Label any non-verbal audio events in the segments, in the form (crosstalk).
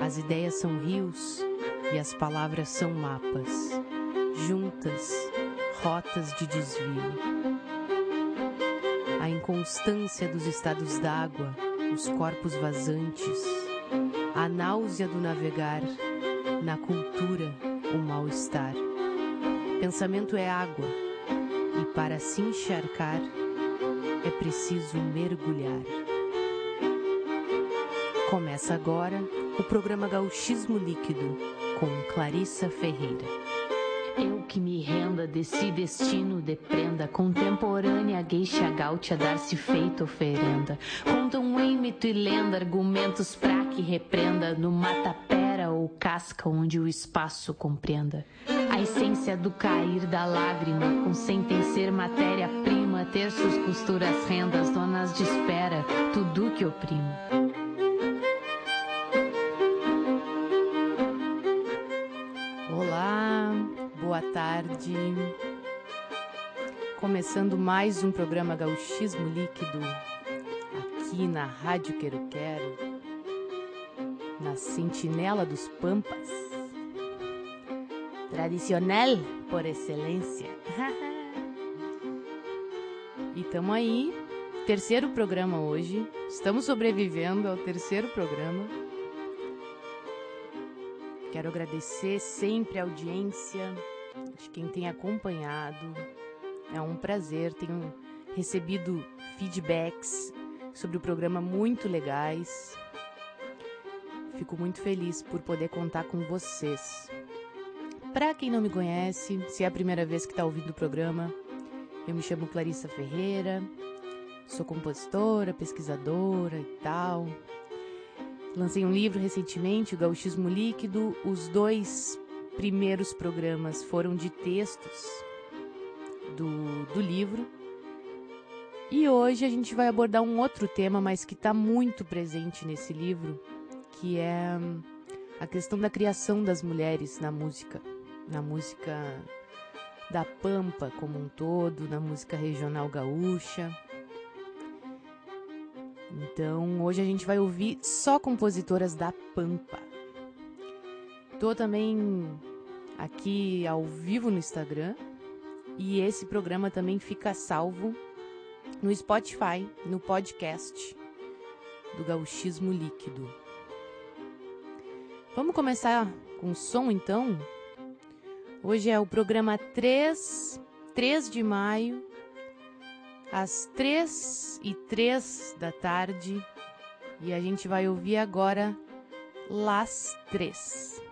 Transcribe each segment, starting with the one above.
As ideias são rios e as palavras são mapas, juntas, rotas de desvio. A inconstância dos estados d'água, os corpos vazantes, a náusea do navegar, na cultura, o mal-estar. Pensamento é água, e para se encharcar é preciso mergulhar. Começa agora o programa Gauchismo Líquido com Clarissa Ferreira. Eu que me renda desse destino de prenda contemporânea, gueixa gaúcha dar-se feita oferenda. Contam um mito e lenda, argumentos pra que repreenda no matapera ou casca onde o espaço compreenda. A essência do cair da lágrima, consentem ser matéria-prima, terços, costuras, rendas, donas de espera, tudo que oprime. Tarde. Começando mais um programa Gauchismo Líquido aqui na Rádio Quero Quero, na Sentinela dos Pampas. Tradicional por excelência. (laughs) e tamo aí, terceiro programa hoje. Estamos sobrevivendo ao terceiro programa. Quero agradecer sempre a audiência de quem tem acompanhado. É um prazer, tenho recebido feedbacks sobre o programa muito legais. Fico muito feliz por poder contar com vocês. Para quem não me conhece, se é a primeira vez que está ouvindo o programa, eu me chamo Clarissa Ferreira, sou compositora, pesquisadora e tal. Lancei um livro recentemente, O Gauchismo Líquido. Os dois primeiros programas foram de textos do, do livro. E hoje a gente vai abordar um outro tema, mas que está muito presente nesse livro, que é hum, a questão da criação das mulheres na música, na música da Pampa como um todo, na música regional gaúcha. Então, hoje a gente vai ouvir só compositoras da Pampa. Tô também aqui ao vivo no Instagram e esse programa também fica salvo no Spotify, no podcast do Gauchismo Líquido. Vamos começar com som então? Hoje é o programa 3, 3 de maio, às 3 e 3 da tarde, e a gente vai ouvir agora Las Três.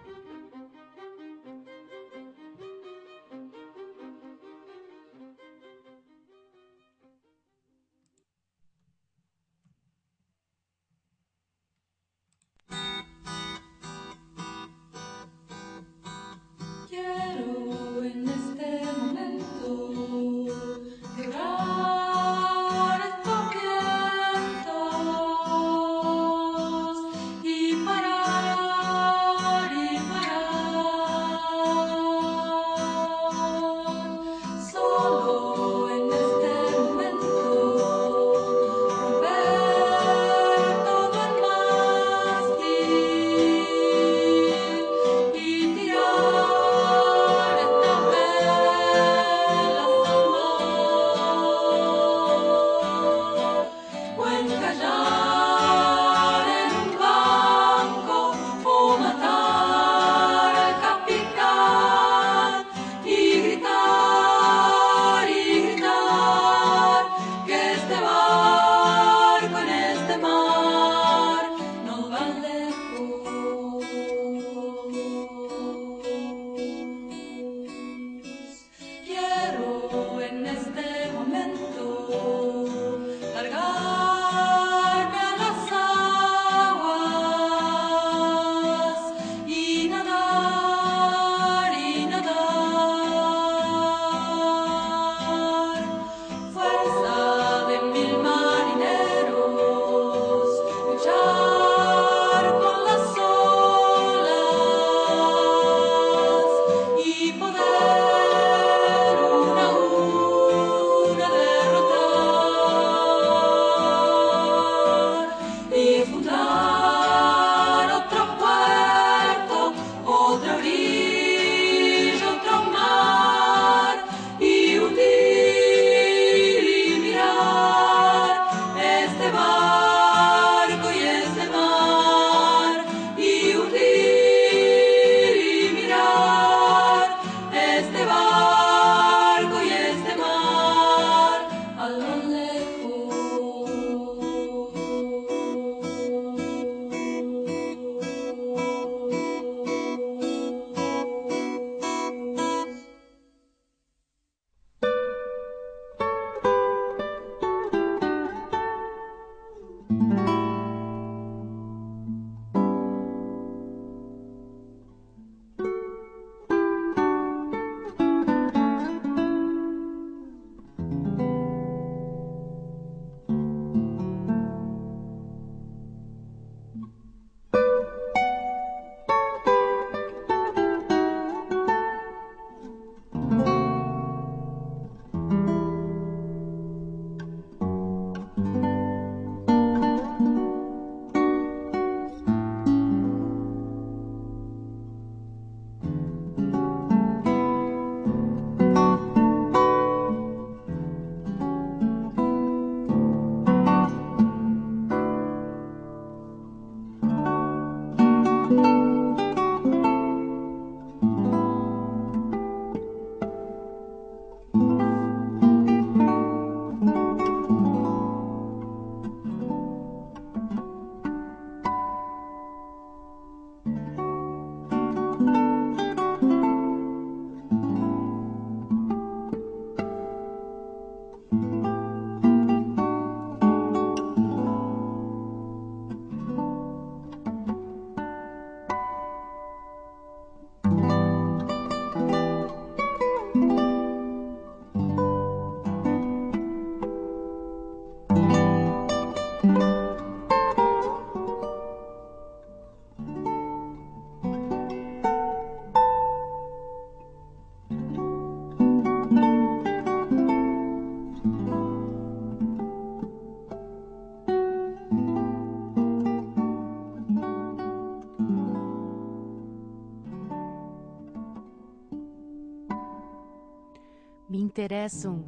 Interessam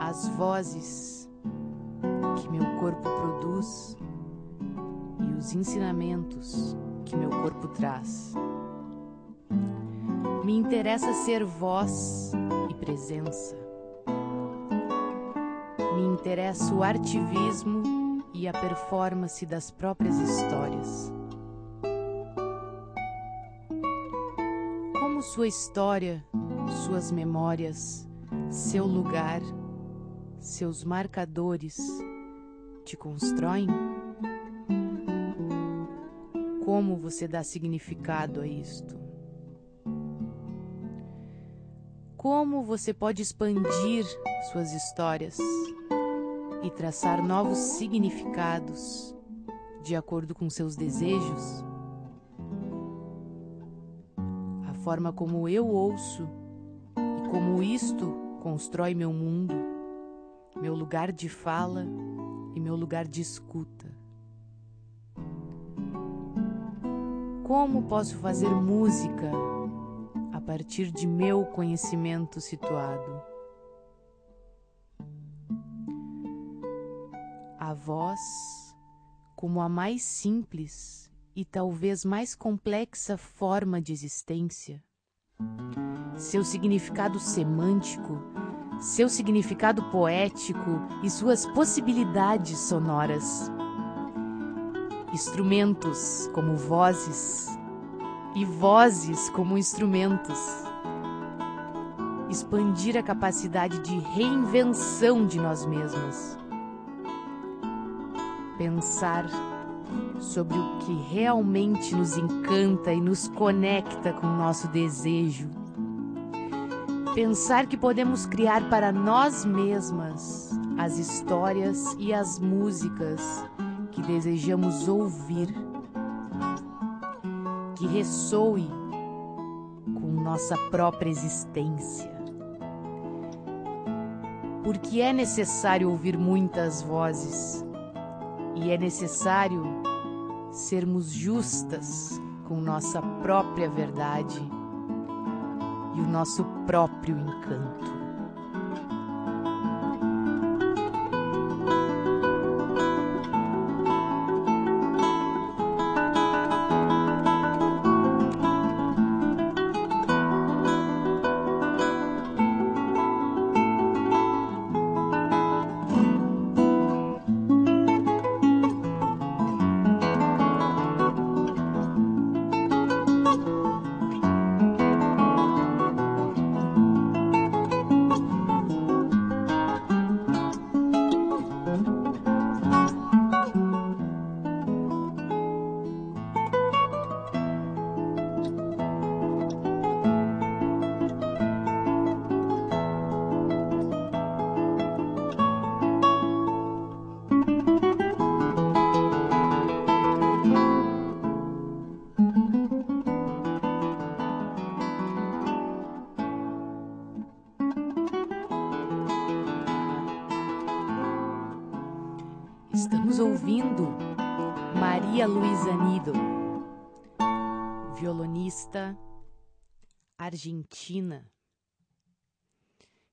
as vozes que meu corpo produz e os ensinamentos que meu corpo traz. Me interessa ser voz e presença. Me interessa o ativismo e a performance das próprias histórias. Como sua história, suas memórias, seu lugar, seus marcadores te constroem? Como você dá significado a isto? Como você pode expandir suas histórias e traçar novos significados de acordo com seus desejos? A forma como eu ouço e como isto constrói meu mundo, meu lugar de fala e meu lugar de escuta. Como posso fazer música a partir de meu conhecimento situado? A voz, como a mais simples e talvez mais complexa forma de existência, seu significado semântico, seu significado poético e suas possibilidades sonoras. Instrumentos como vozes e vozes como instrumentos. Expandir a capacidade de reinvenção de nós mesmos. Pensar sobre o que realmente nos encanta e nos conecta com o nosso desejo Pensar que podemos criar para nós mesmas as histórias e as músicas que desejamos ouvir, que ressoe com nossa própria existência. Porque é necessário ouvir muitas vozes e é necessário sermos justas com nossa própria verdade e o nosso próprio encanto. Estamos ouvindo Maria Luisa Nido, violonista argentina,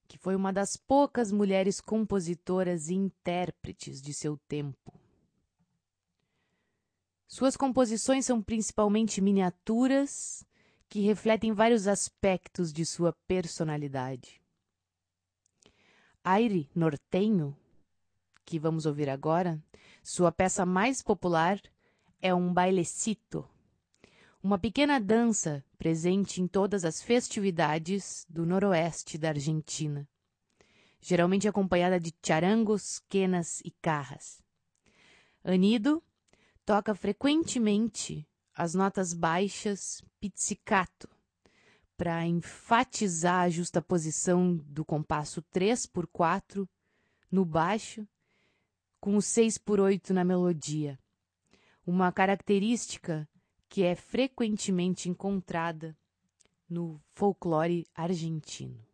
que foi uma das poucas mulheres compositoras e intérpretes de seu tempo. Suas composições são principalmente miniaturas que refletem vários aspectos de sua personalidade. Aire Nortenho que vamos ouvir agora, sua peça mais popular é um bailecito, uma pequena dança presente em todas as festividades do noroeste da Argentina, geralmente acompanhada de charangos, quenas e carras. Anido toca frequentemente as notas baixas pizzicato para enfatizar a justaposição do compasso 3 por 4 no baixo com o 6 por 8 na melodia, uma característica que é frequentemente encontrada no folclore argentino.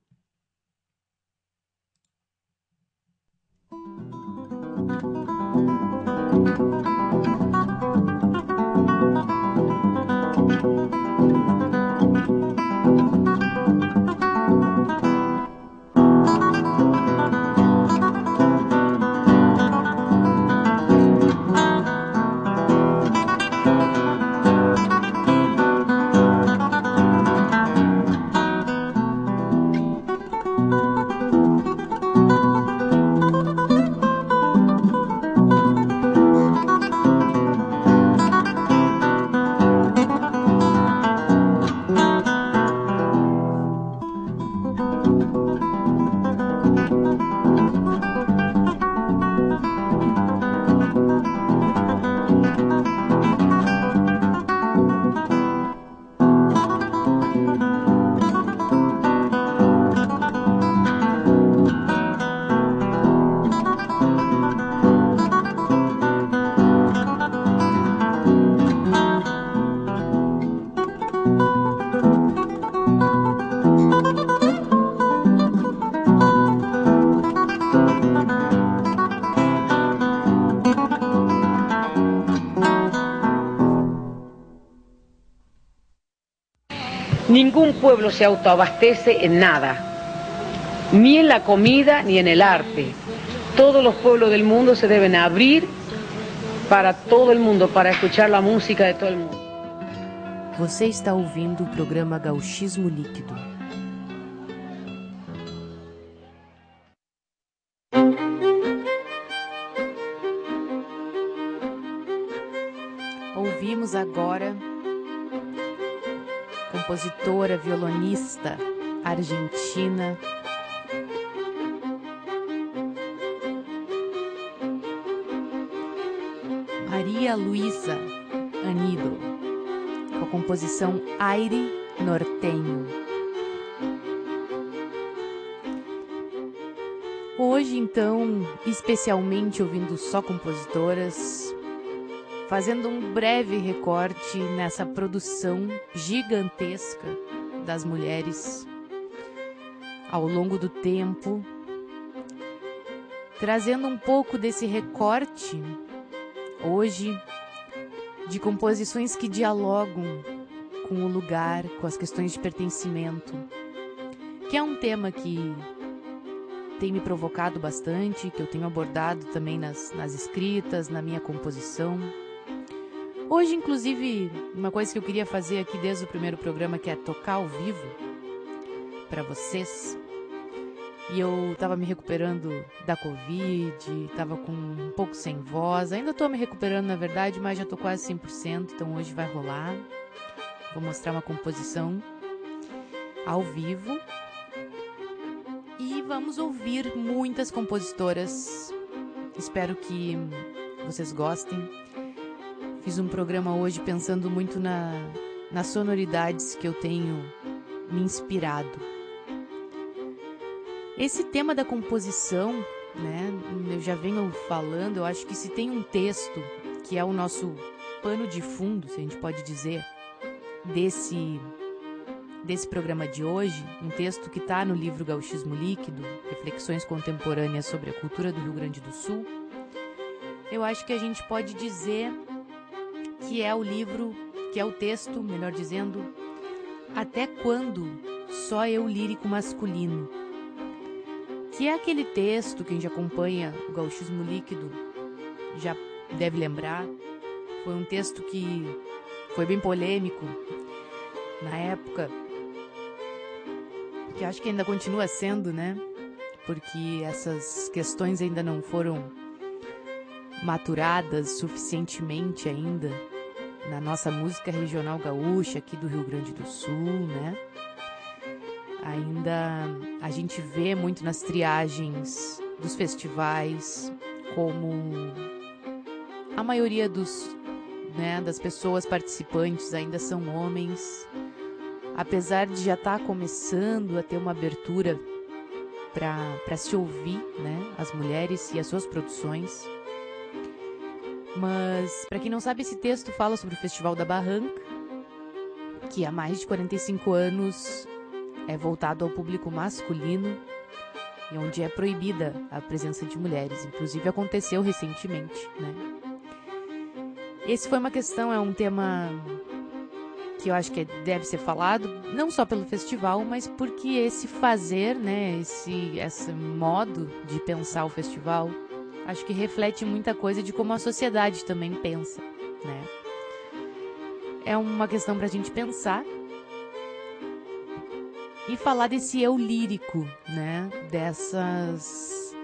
Ningún pueblo se autoabastece en nada, ni en la comida ni en el arte. Todos los pueblos del mundo se deben abrir para todo el mundo, para escuchar la música de todo el mundo. Você está ouvindo o programa Gauchismo Líquido. Compositora, violonista argentina. Maria Luisa Anido, com a composição Aire Nortenho. Hoje, então, especialmente ouvindo só compositoras, fazendo um breve recorte nessa produção gigantesca das mulheres ao longo do tempo, trazendo um pouco desse recorte hoje de composições que dialogam com o lugar, com as questões de pertencimento, que é um tema que tem me provocado bastante, que eu tenho abordado também nas, nas escritas, na minha composição. Hoje, inclusive, uma coisa que eu queria fazer aqui desde o primeiro programa, que é tocar ao vivo para vocês. E eu tava me recuperando da Covid, tava com um pouco sem voz. Ainda tô me recuperando, na verdade, mas já tô quase 100%, então hoje vai rolar. Vou mostrar uma composição ao vivo. E vamos ouvir muitas compositoras. Espero que vocês gostem. Fiz um programa hoje pensando muito na, nas sonoridades que eu tenho me inspirado. Esse tema da composição, né, eu já venho falando, eu acho que se tem um texto que é o nosso pano de fundo, se a gente pode dizer, desse desse programa de hoje, um texto que está no livro Gauchismo Líquido, Reflexões Contemporâneas sobre a Cultura do Rio Grande do Sul, eu acho que a gente pode dizer que é o livro, que é o texto, melhor dizendo, Até Quando Só Eu Lírico Masculino. Que é aquele texto, quem já acompanha o gauchismo líquido já deve lembrar, foi um texto que foi bem polêmico na época, que acho que ainda continua sendo, né? Porque essas questões ainda não foram maturadas suficientemente ainda na nossa música regional gaúcha aqui do Rio Grande do Sul, né? Ainda a gente vê muito nas triagens dos festivais como a maioria dos, né, das pessoas participantes ainda são homens. Apesar de já estar tá começando a ter uma abertura para se ouvir, né, as mulheres e as suas produções. Mas, para quem não sabe, esse texto fala sobre o Festival da Barranca, que há mais de 45 anos é voltado ao público masculino e onde é proibida a presença de mulheres. Inclusive aconteceu recentemente, né? Esse foi uma questão, é um tema que eu acho que deve ser falado, não só pelo festival, mas porque esse fazer, né, esse, esse modo de pensar o festival acho que reflete muita coisa de como a sociedade também pensa, né? É uma questão para a gente pensar e falar desse eu lírico, né? Dessas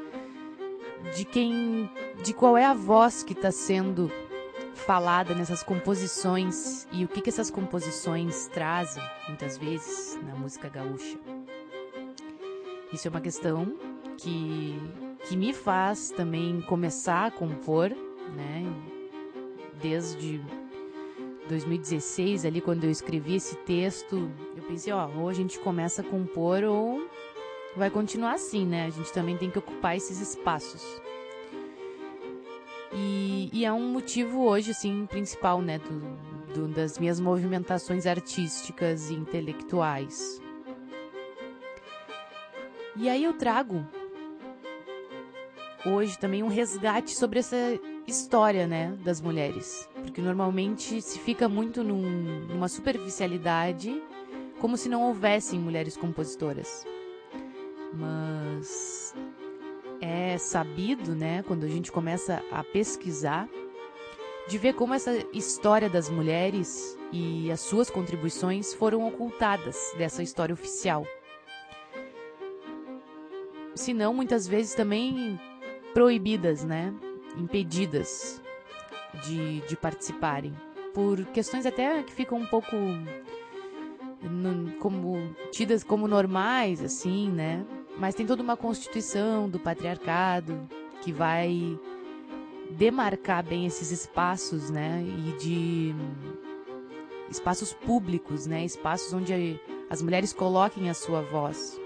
de quem, de qual é a voz que está sendo falada nessas composições e o que que essas composições trazem muitas vezes na música gaúcha. Isso é uma questão que que me faz também começar a compor, né? Desde 2016, ali quando eu escrevi esse texto, eu pensei, ó, ou a gente começa a compor ou vai continuar assim, né? A gente também tem que ocupar esses espaços. E, e é um motivo hoje, assim, principal, né, do, do, das minhas movimentações artísticas e intelectuais. E aí eu trago hoje também um resgate sobre essa história, né, das mulheres. Porque normalmente se fica muito num, numa superficialidade, como se não houvessem mulheres compositoras. Mas é sabido, né, quando a gente começa a pesquisar, de ver como essa história das mulheres e as suas contribuições foram ocultadas dessa história oficial. Se não, muitas vezes também proibidas, né? Impedidas de, de participarem. Por questões até que ficam um pouco no, como tidas como normais, assim, né? Mas tem toda uma constituição do patriarcado que vai demarcar bem esses espaços, né? E de espaços públicos, né? Espaços onde as mulheres coloquem a sua voz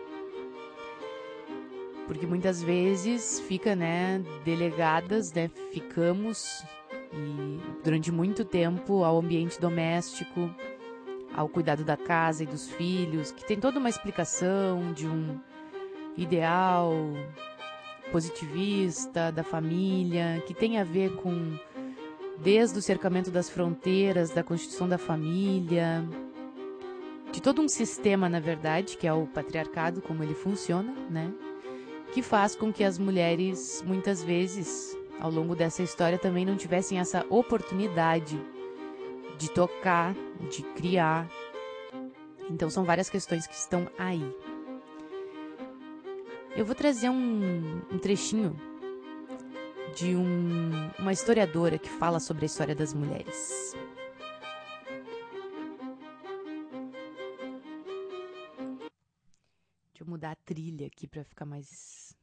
porque muitas vezes fica, né, delegadas, né, ficamos e durante muito tempo ao ambiente doméstico, ao cuidado da casa e dos filhos, que tem toda uma explicação de um ideal positivista da família, que tem a ver com desde o cercamento das fronteiras, da constituição da família, de todo um sistema, na verdade, que é o patriarcado, como ele funciona, né? Que faz com que as mulheres, muitas vezes, ao longo dessa história, também não tivessem essa oportunidade de tocar, de criar. Então, são várias questões que estão aí. Eu vou trazer um, um trechinho de um, uma historiadora que fala sobre a história das mulheres. Eu mudar a trilha aqui para ficar mais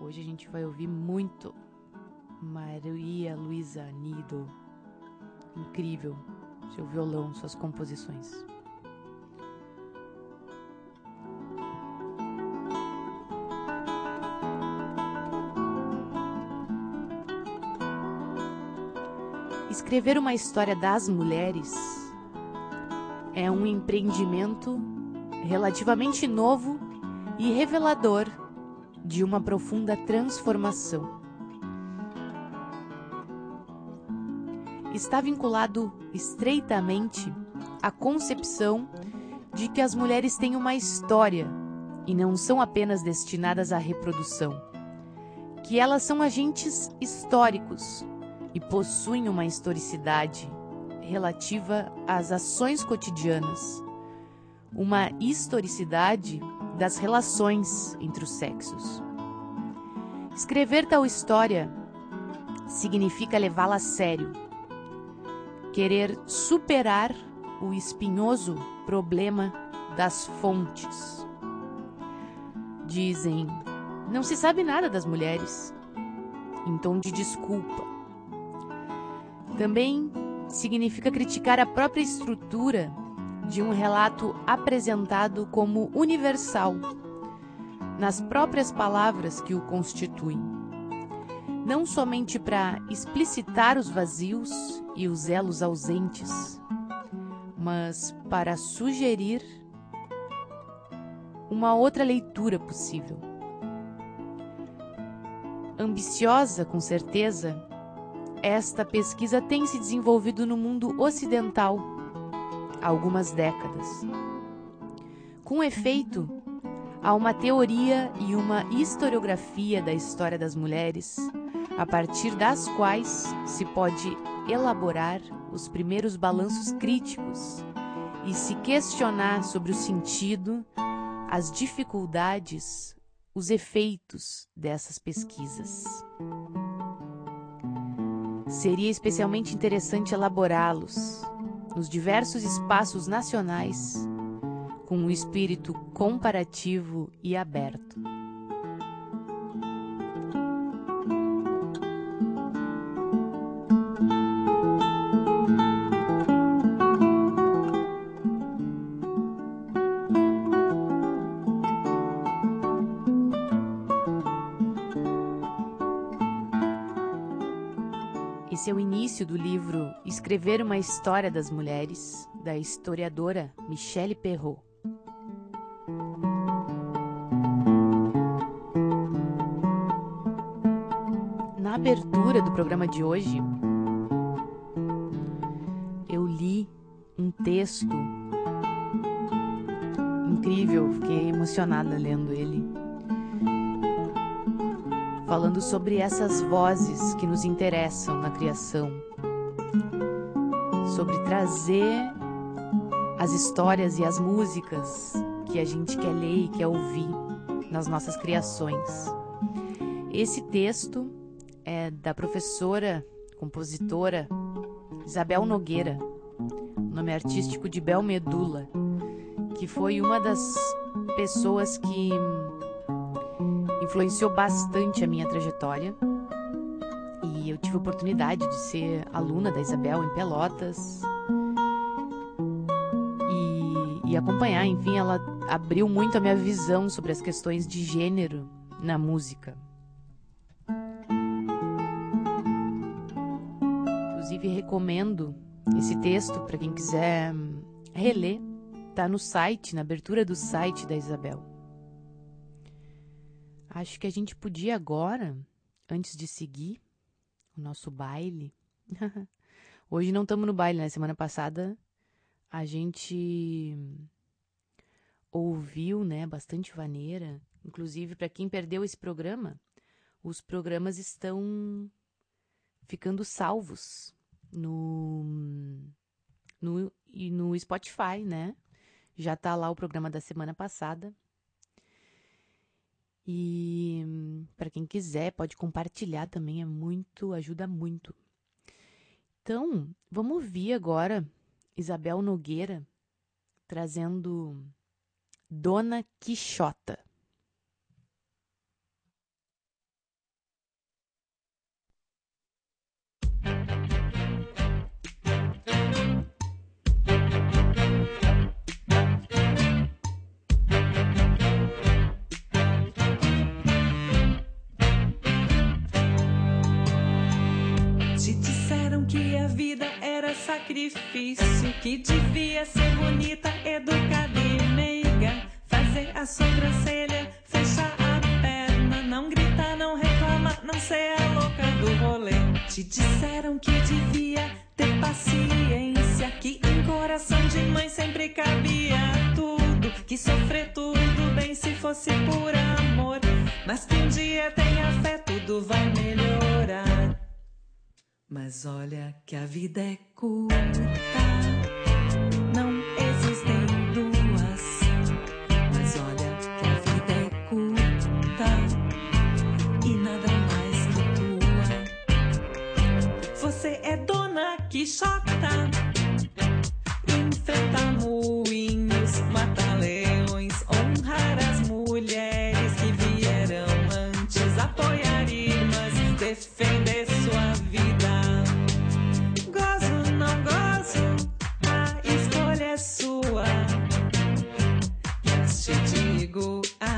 Hoje a gente vai ouvir muito Maria Luísa Nido. Incrível. Seu violão, suas composições. Escrever uma história das mulheres é um empreendimento relativamente novo e revelador de uma profunda transformação. Está vinculado estreitamente à concepção de que as mulheres têm uma história e não são apenas destinadas à reprodução, que elas são agentes históricos e possuem uma historicidade relativa às ações cotidianas, uma historicidade das relações entre os sexos. Escrever tal história significa levá-la a sério, querer superar o espinhoso problema das fontes. Dizem, não se sabe nada das mulheres, em tom de desculpa. Também significa criticar a própria estrutura de um relato apresentado como universal, nas próprias palavras que o constituem. Não somente para explicitar os vazios e os elos ausentes, mas para sugerir uma outra leitura possível. Ambiciosa, com certeza, esta pesquisa tem se desenvolvido no mundo ocidental há algumas décadas. Com efeito, há uma teoria e uma historiografia da história das mulheres, a partir das quais se pode elaborar os primeiros balanços críticos e se questionar sobre o sentido, as dificuldades, os efeitos dessas pesquisas. Seria especialmente interessante elaborá-los nos diversos espaços nacionais com um espírito comparativo e aberto. Escrever uma História das Mulheres, da historiadora Michelle Perrault. Na abertura do programa de hoje, eu li um texto incrível, fiquei emocionada lendo ele falando sobre essas vozes que nos interessam na criação, sobre trazer as histórias e as músicas que a gente quer ler e quer ouvir nas nossas criações. Esse texto é da professora, compositora Isabel Nogueira, nome artístico de Bel Medula, que foi uma das pessoas que influenciou bastante a minha trajetória. E eu tive a oportunidade de ser aluna da Isabel em Pelotas. E, e acompanhar, enfim, ela abriu muito a minha visão sobre as questões de gênero na música. Inclusive, recomendo esse texto para quem quiser reler. Tá no site, na abertura do site da Isabel. Acho que a gente podia agora, antes de seguir o nosso baile. (laughs) Hoje não estamos no baile, né? Semana passada a gente ouviu, né, bastante vaneira. Inclusive, para quem perdeu esse programa, os programas estão ficando salvos no no, no Spotify, né? Já tá lá o programa da semana passada. E para quem quiser, pode compartilhar também, é muito, ajuda muito. Então, vamos ouvir agora Isabel Nogueira trazendo Dona Quixota. Sacrifício que devia ser bonita, educada e meiga. Fazer a sobrancelha, fechar a perna, cê é louca do rolê. Te disseram que devia ter paciência. Que em coração de mãe sempre cabia tudo. Que sofrer tudo bem se fosse por amor. Mas que um dia tenha fé, tudo vai melhorar. Mas olha que a vida é curta. Não existem duas. Mas olha que a vida é curta. E nada mais que tua. Você é dona Quixota. Enfrenta moinhos, sua. Mas te digo, ah,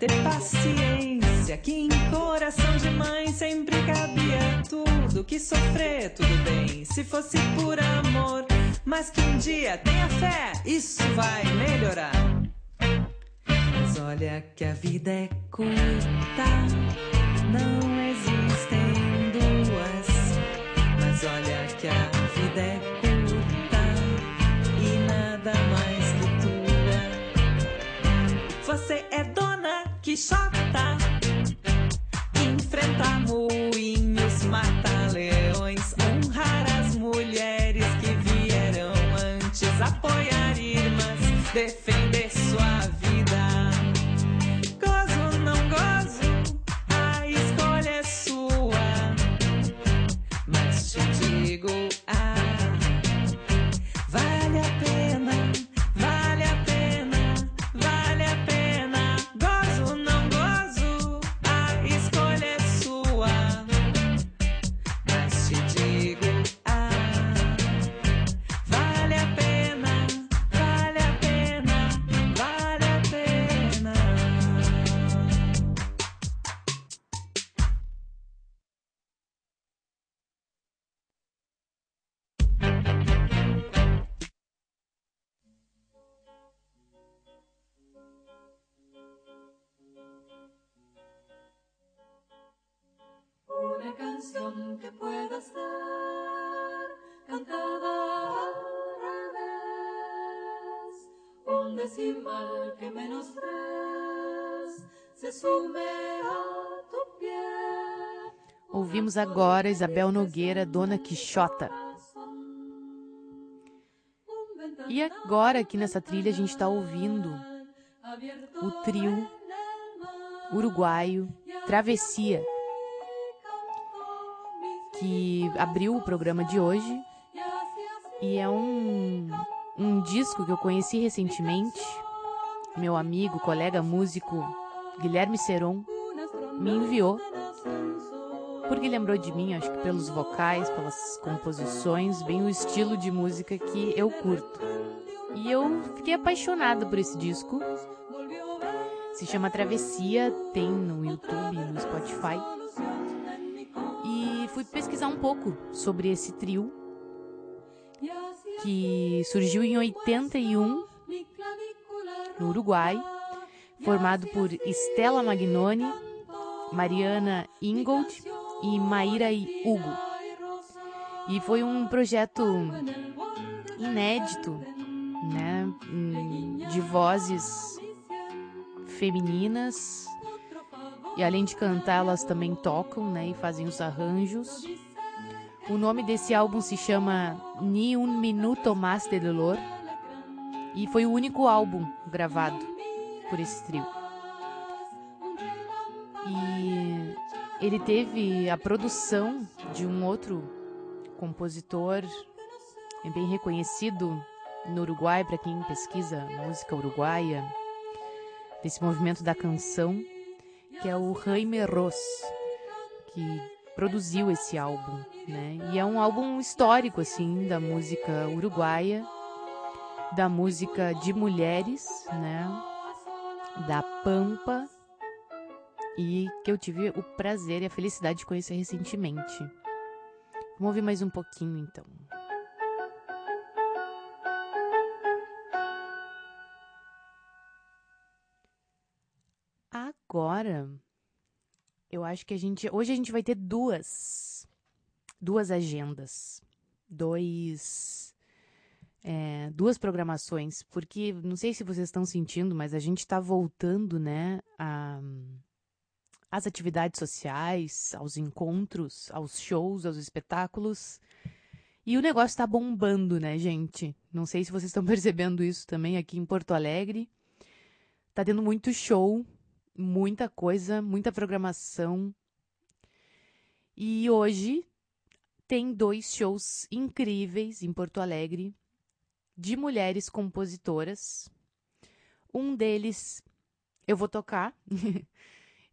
ter paciência, que em coração de mãe sempre cabia tudo, que sofrer tudo bem, se fosse por amor, mas que um dia tenha fé, isso vai melhorar. Mas olha que a vida é curta, não existem duas. Mas olha que a vida é curta e nada mais que tua. Você é dona Quixota, enfrenta moinhos, mata leões, honrar as mulheres que vieram antes, apoiar irmãs, defender que pueda ser cantada al revés. Un decimal que menos tres se sume a tu pie. Ouvimos agora Isabel Nogueira, Dona Quixota. E agora, aqui nessa trilha, a gente está ouvindo o trio uruguaio Travessia, que abriu o programa de hoje. E é um, um disco que eu conheci recentemente. Meu amigo, colega músico Guilherme Seron me enviou porque lembrou de mim, acho que pelos vocais, pelas composições, bem o estilo de música que eu curto. E eu fiquei apaixonada por esse disco. Se chama Travessia, tem no YouTube, no Spotify. Pouco sobre esse trio que surgiu em 81 no Uruguai, formado por Stella Magnoni, Mariana Ingold e Maíra e Hugo. E foi um projeto inédito, né, de vozes femininas. E além de cantar, elas também tocam, né, e fazem os arranjos. O nome desse álbum se chama Ni un minuto más de dolor e foi o único álbum gravado por esse trio. E ele teve a produção de um outro compositor bem reconhecido, no Uruguai, para quem pesquisa música uruguaia, desse movimento da canção, que é o Jaime Ross, que produziu esse álbum, né? E é um álbum histórico assim da música uruguaia, da música de mulheres, né? Da Pampa e que eu tive o prazer e a felicidade de conhecer recentemente. Vamos ouvir mais um pouquinho então. Agora, eu acho que a gente. Hoje a gente vai ter duas. Duas agendas. Dois. É, duas programações. Porque não sei se vocês estão sentindo, mas a gente está voltando, né? A, às atividades sociais, aos encontros, aos shows, aos espetáculos. E o negócio está bombando, né, gente? Não sei se vocês estão (laughs) percebendo isso também aqui em Porto Alegre. Tá tendo muito show, muita coisa, muita programação. E hoje tem dois shows incríveis em Porto Alegre de mulheres compositoras. Um deles eu vou tocar. (laughs)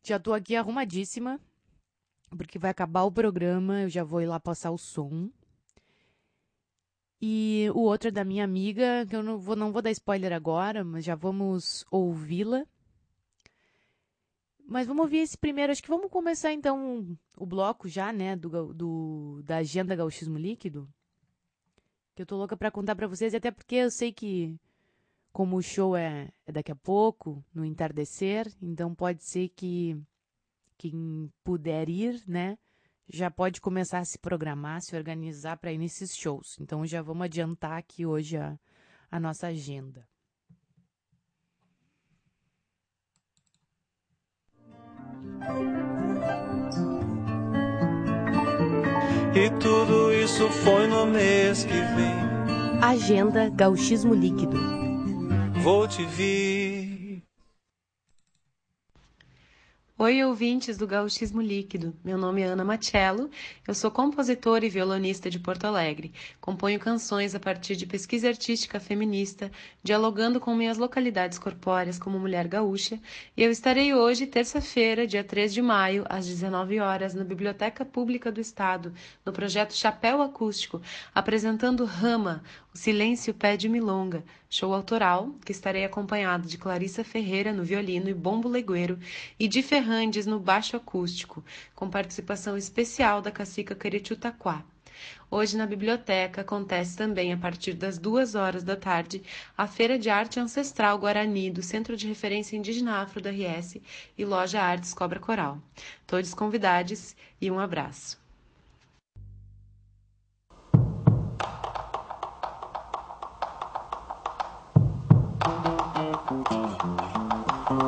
já tô aqui arrumadíssima, porque vai acabar o programa, eu já vou ir lá passar o som. E o outro é da minha amiga, que eu não vou, não vou dar spoiler agora, mas já vamos ouvi-la. Mas vamos ouvir esse primeiro. Acho que vamos começar então o bloco já, né, do, do da agenda Gauchismo Líquido. Que eu tô louca para contar para vocês, até porque eu sei que como o show é, é daqui a pouco, no entardecer, então pode ser que quem puder ir, né, já pode começar a se programar, se organizar para ir nesses shows. Então já vamos adiantar aqui hoje a, a nossa agenda. E tudo isso foi no mês que vem. Agenda Gauchismo Líquido. Vou te vir. Oi, ouvintes do Gauchismo Líquido. Meu nome é Ana Machello, eu sou compositora e violonista de Porto Alegre. Componho canções a partir de pesquisa artística feminista, dialogando com minhas localidades corpóreas como mulher gaúcha, e eu estarei hoje, terça-feira, dia 3 de maio, às 19 horas, na Biblioteca Pública do Estado, no projeto Chapéu Acústico, apresentando Rama, Silêncio Pede Milonga, show autoral, que estarei acompanhado de Clarissa Ferreira no violino e bombo legueiro e de Ferrandes no baixo acústico, com participação especial da cacica Queretiu Taquá. Hoje na biblioteca acontece também, a partir das duas horas da tarde, a Feira de Arte Ancestral Guarani do Centro de Referência Indígena Afro da RS e Loja Artes Cobra Coral. Todos convidados e um abraço.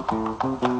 Quando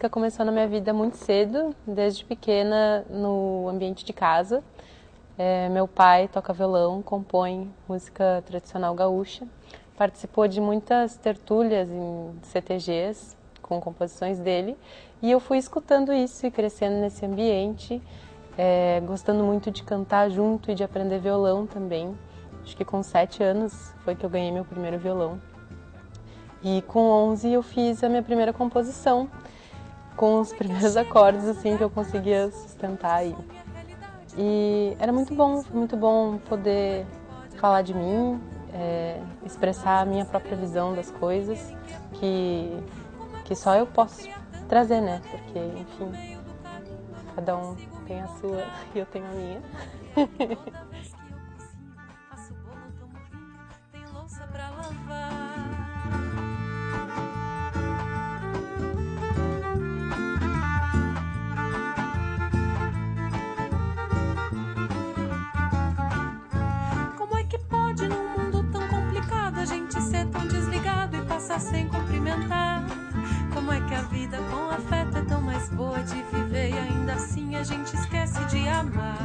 música começou na minha vida muito cedo, desde pequena, no ambiente de casa. É, meu pai toca violão, compõe música tradicional gaúcha, participou de muitas tertúlias em CTGs com composições dele, e eu fui escutando isso e crescendo nesse ambiente, é, gostando muito de cantar junto e de aprender violão também. Acho que com sete anos foi que eu ganhei meu primeiro violão. E com 11 eu fiz a minha primeira composição, com os primeiros (laughs) acordes assim que eu conseguia sustentar aí. E era muito bom, muito bom poder falar de mim, é, expressar a minha própria visão das coisas, que, que só eu posso trazer, né? Porque, enfim, cada um tem a sua (laughs) e eu tenho a minha. (laughs) passar sem cumprimentar? Como é que a vida com afeto é tão mais boa de viver e ainda assim a gente esquece de amar?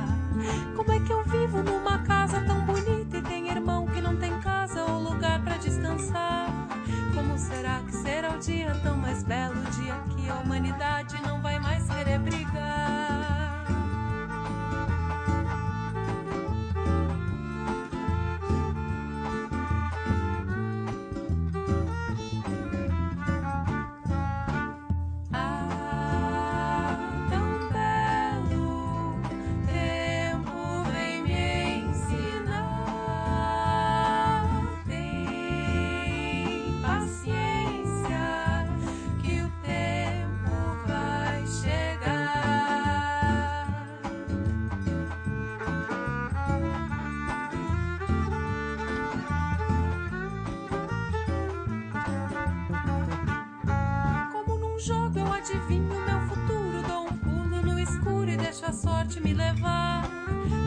Como é que eu vivo numa casa tão bonita e tem irmão que não tem casa ou lugar pra descansar? Como será que será o dia tão mais belo, o dia que a humanidade não vai mais querer brigar? Deixo a sorte me levar.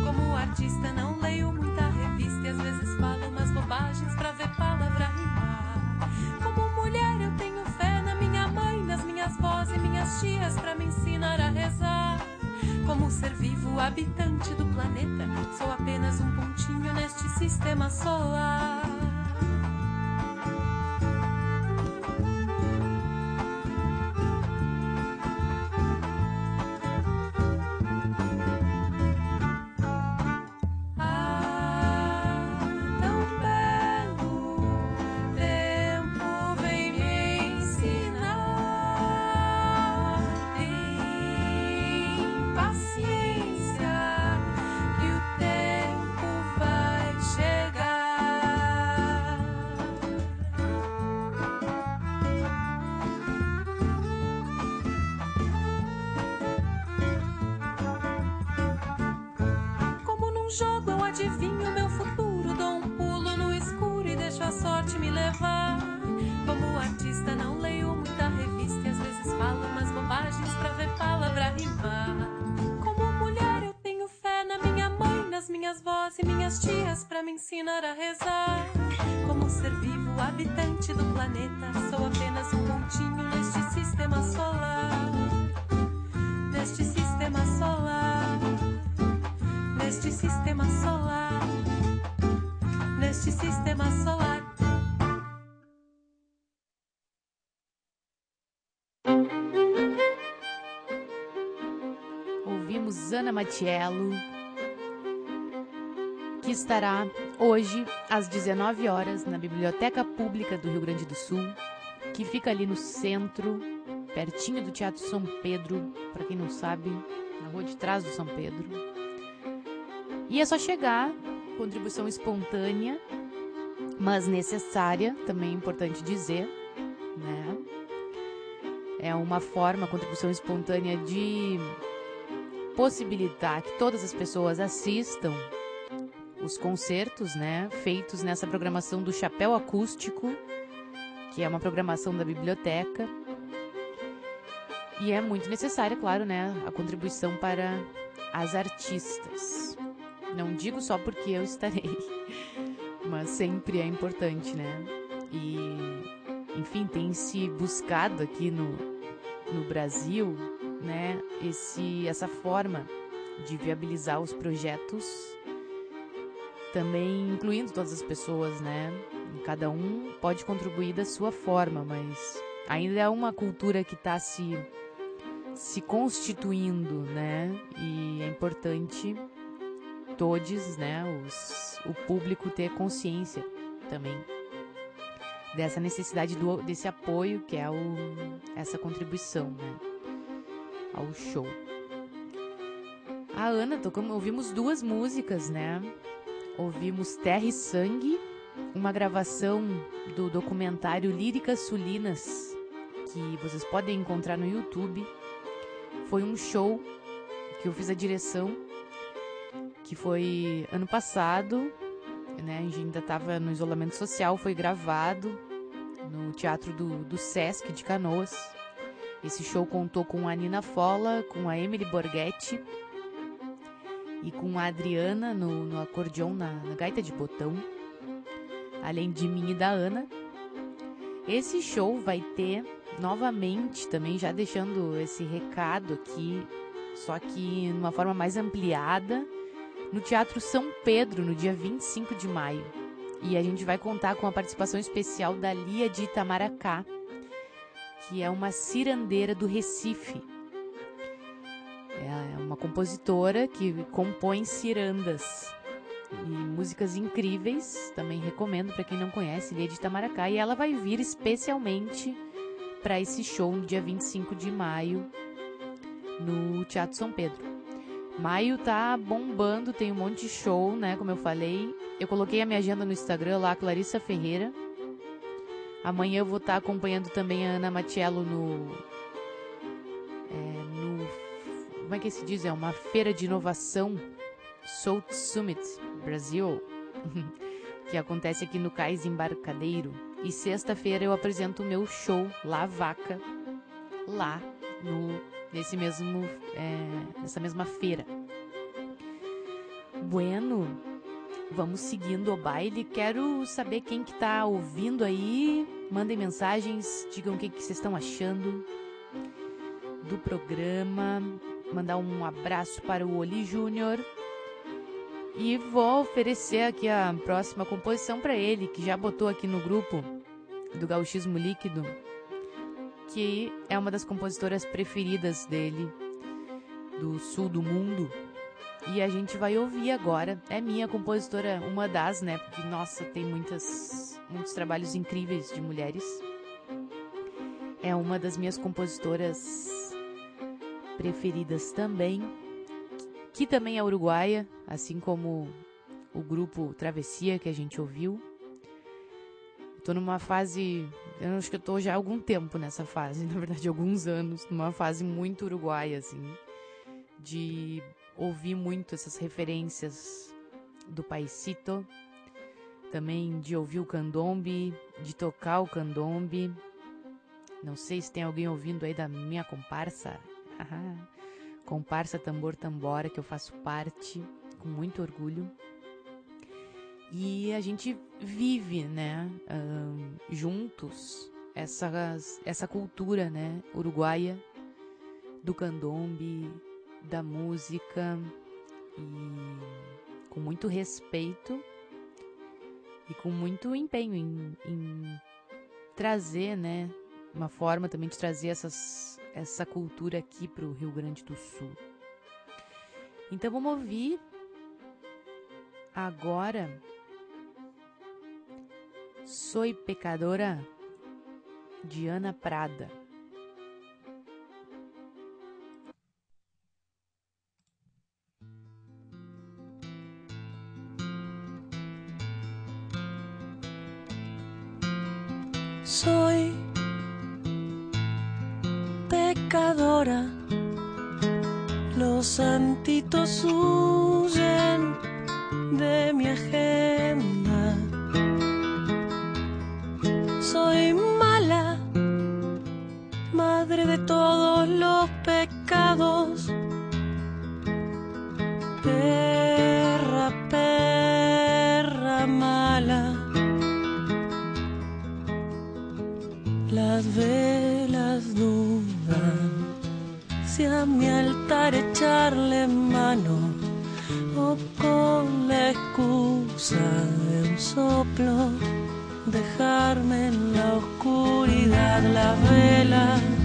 Como artista não leio muita revista e às vezes falo umas bobagens pra ver palavra rimar. Como mulher eu tenho fé na minha mãe, nas minhas vozes e minhas tias pra me ensinar a rezar. Como ser vivo habitante do planeta, sou apenas um pontinho neste sistema solar. Ensinar a rezar. Como ser vivo, habitante do planeta, sou apenas um pontinho neste sistema solar. Neste sistema solar. Neste sistema solar. Neste sistema solar. Ouvimos Ana Matiello, que estará hoje às 19 horas na Biblioteca Pública do Rio Grande do Sul, que fica ali no centro, pertinho do Teatro São Pedro, para quem não sabe, na rua de trás do São Pedro. E é só chegar, contribuição espontânea, mas necessária, também é importante dizer, né? É uma forma, contribuição espontânea de possibilitar que todas as pessoas assistam os concertos, né, feitos nessa programação do Chapéu Acústico, que é uma programação da biblioteca. E é muito necessária, claro, né, a contribuição para as artistas. Não digo só porque eu estarei, (laughs) mas sempre é importante, né? E, enfim, tem se buscado aqui no, no Brasil, né, esse, essa forma de viabilizar os projetos, também incluindo todas as pessoas, né? Cada um pode contribuir da sua forma, mas ainda é uma cultura que está se se constituindo, né? E é importante todos, né, os, o público ter consciência também dessa necessidade do, desse apoio que é o, essa contribuição, né, ao show. A Ana tocamos, ouvimos duas músicas, né? Ouvimos Terra e Sangue, uma gravação do documentário Líricas Sulinas, que vocês podem encontrar no YouTube. Foi um show que eu fiz a direção, que foi ano passado, né? A gente ainda estava no isolamento social, foi gravado no Teatro do, do Sesc de Canoas. Esse show contou com a Nina Fola, com a Emily Borghetti e com a Adriana no, no acordeon na, na gaita de botão, além de mim e da Ana. Esse show vai ter novamente também já deixando esse recado aqui, só que numa forma mais ampliada, no Teatro São Pedro, no dia 25 de maio. E a gente vai contar com a participação especial da Lia de Itamaracá, que é uma cirandeira do Recife. Uma compositora que compõe cirandas e músicas incríveis. Também recomendo para quem não conhece, Lia de Itamaracá. E ela vai vir especialmente para esse show no dia 25 de maio no Teatro São Pedro. Maio tá bombando, tem um monte de show, né? Como eu falei. Eu coloquei a minha agenda no Instagram lá, Clarissa Ferreira. Amanhã eu vou estar acompanhando também a Ana Matiello no. Como é que se diz? É uma feira de inovação. Salt Summit Brasil. (laughs) que acontece aqui no Cais Embarcadeiro. E sexta-feira eu apresento o meu show La Vaca. Lá no nesse mesmo é, nessa mesma feira. Bueno, vamos seguindo o baile. Quero saber quem que tá ouvindo aí. Mandem mensagens, digam o que que vocês estão achando do programa. Mandar um abraço para o Oli Júnior. E vou oferecer aqui a próxima composição para ele, que já botou aqui no grupo do Gauchismo Líquido que é uma das compositoras preferidas dele, do sul do mundo. E a gente vai ouvir agora. É minha compositora, uma das, né? Porque, nossa, tem muitas, muitos trabalhos incríveis de mulheres. É uma das minhas compositoras preferidas também, que também é uruguaia, assim como o grupo Travessia que a gente ouviu. Tô numa fase, eu acho que eu tô já há algum tempo nessa fase, (laughs) na verdade alguns anos, numa fase muito uruguaia assim, de ouvir muito essas referências do paisito, também de ouvir o candombe, de tocar o candombe. Não sei se tem alguém ouvindo aí da minha comparsa. (laughs) comparsa Tambor Tambora, que eu faço parte com muito orgulho. E a gente vive, né, juntos essas, essa cultura, né, uruguaia do candombe, da música e com muito respeito e com muito empenho em, em trazer, né, uma forma também de trazer essas essa cultura aqui para o Rio Grande do Sul. Então vamos ouvir agora Soy Pecadora Diana Prada. canto azul. dejarme en la oscuridad la vela.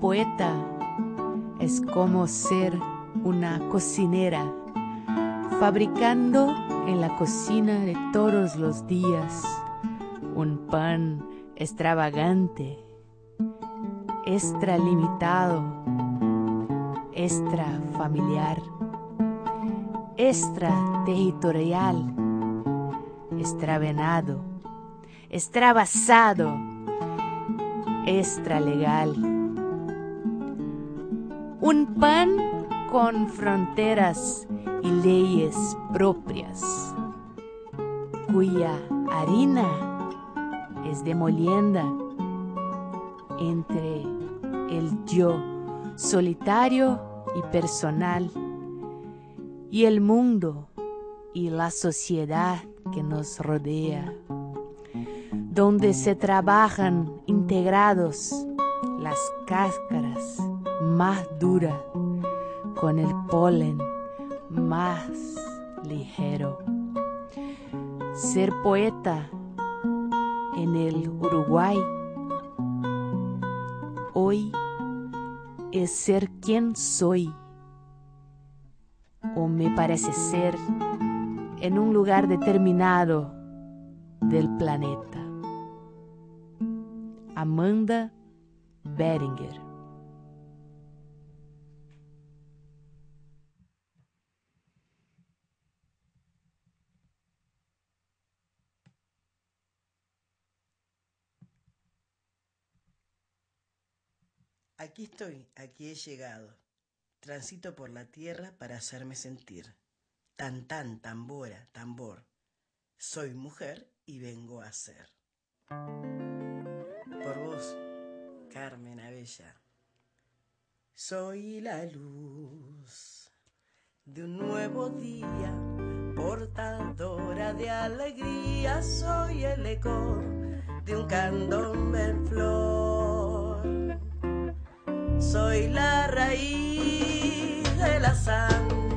Poeta es como ser una cocinera, fabricando en la cocina de todos los días un pan extravagante, extralimitado, extra familiar, extraterritorial, extravenado, extravasado, extralegal. Un pan con fronteras y leyes propias, cuya harina es de molienda entre el yo solitario y personal y el mundo y la sociedad que nos rodea, donde se trabajan integrados las cáscaras más duras con el polen más ligero. Ser poeta en el Uruguay hoy es ser quien soy o me parece ser en un lugar determinado del planeta. Amanda Beringer Aquí estoy, aquí he llegado. Transito por la tierra para hacerme sentir. Tan tan, tambora, tambor. Soy mujer y vengo a ser. Por vos, Carmen Abella. Soy la luz de un nuevo día, portadora de alegría. Soy el eco de un candombe en flor. Soy la raíz de la santa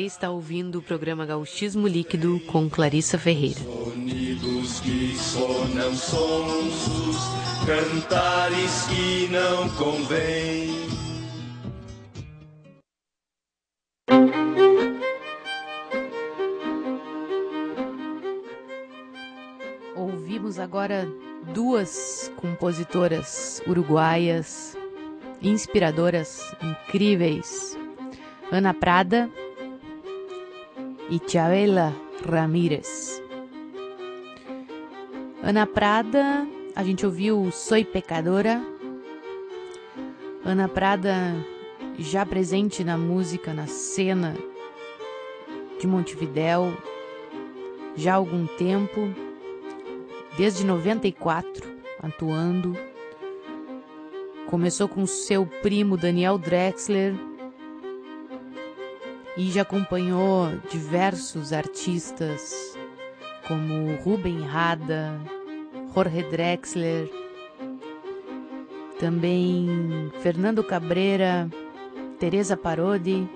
Você está ouvindo o programa Gauchismo Líquido com Clarissa Ferreira. Sonidos que sonam sonsos, cantares que não convém. Ouvimos agora duas compositoras uruguaias, inspiradoras, incríveis. Ana Prada e Chabela Ramírez. Ana Prada, a gente ouviu Soy Pecadora. Ana Prada já presente na música, na cena de Montevidéu já há algum tempo, desde 94, atuando. Começou com seu primo Daniel Drexler e já acompanhou diversos artistas como Ruben Rada, Jorge Drexler, também Fernando Cabreira, Teresa Parodi,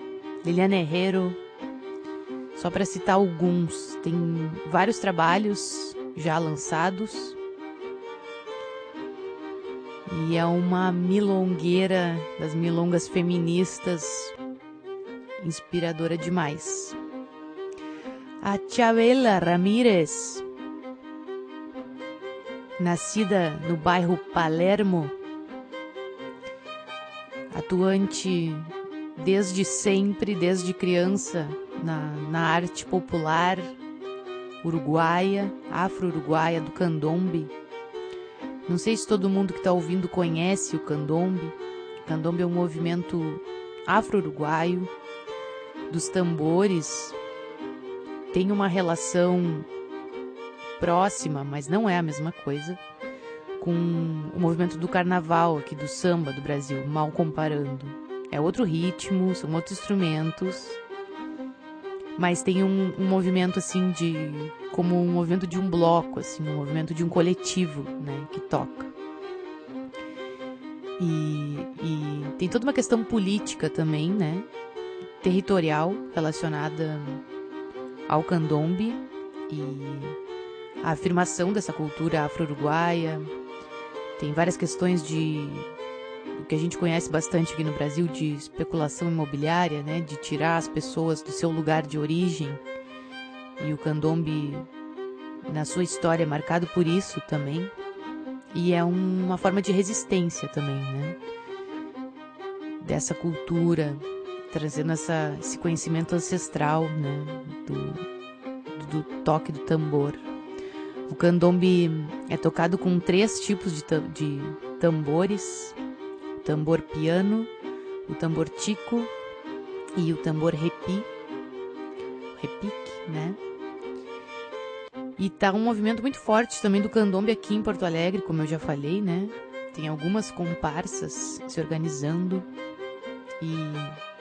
Liliana Herrero, só para citar alguns. Tem vários trabalhos já lançados. E é uma milongueira das milongas feministas inspiradora demais. A Chabela Ramírez, nascida no bairro Palermo, atuante desde sempre, desde criança, na, na arte popular uruguaia, afro-uruguaia, do candombe. Não sei se todo mundo que está ouvindo conhece o candombe. O candombe é um movimento afro-uruguaio dos tambores. Tem uma relação próxima, mas não é a mesma coisa, com o movimento do carnaval aqui do samba do Brasil, mal comparando. É outro ritmo, são outros instrumentos, mas tem um, um, movimento assim de como um movimento de um bloco assim um movimento de um coletivo né que toca e, e tem toda uma questão política também né territorial relacionada ao candombe e a afirmação dessa cultura afro-uruguaia tem várias questões de o que a gente conhece bastante aqui no Brasil de especulação imobiliária, né, de tirar as pessoas do seu lugar de origem. E o candombe, na sua história, é marcado por isso também. E é um, uma forma de resistência também, né? Dessa cultura, trazendo essa, esse conhecimento ancestral, né? Do, do, toque do tambor. O candombe é tocado com três tipos de, de tambores tambor piano, o tambor tico e o tambor repi, repique, né? E tá um movimento muito forte também do candombe aqui em Porto Alegre, como eu já falei, né? Tem algumas comparsas se organizando e,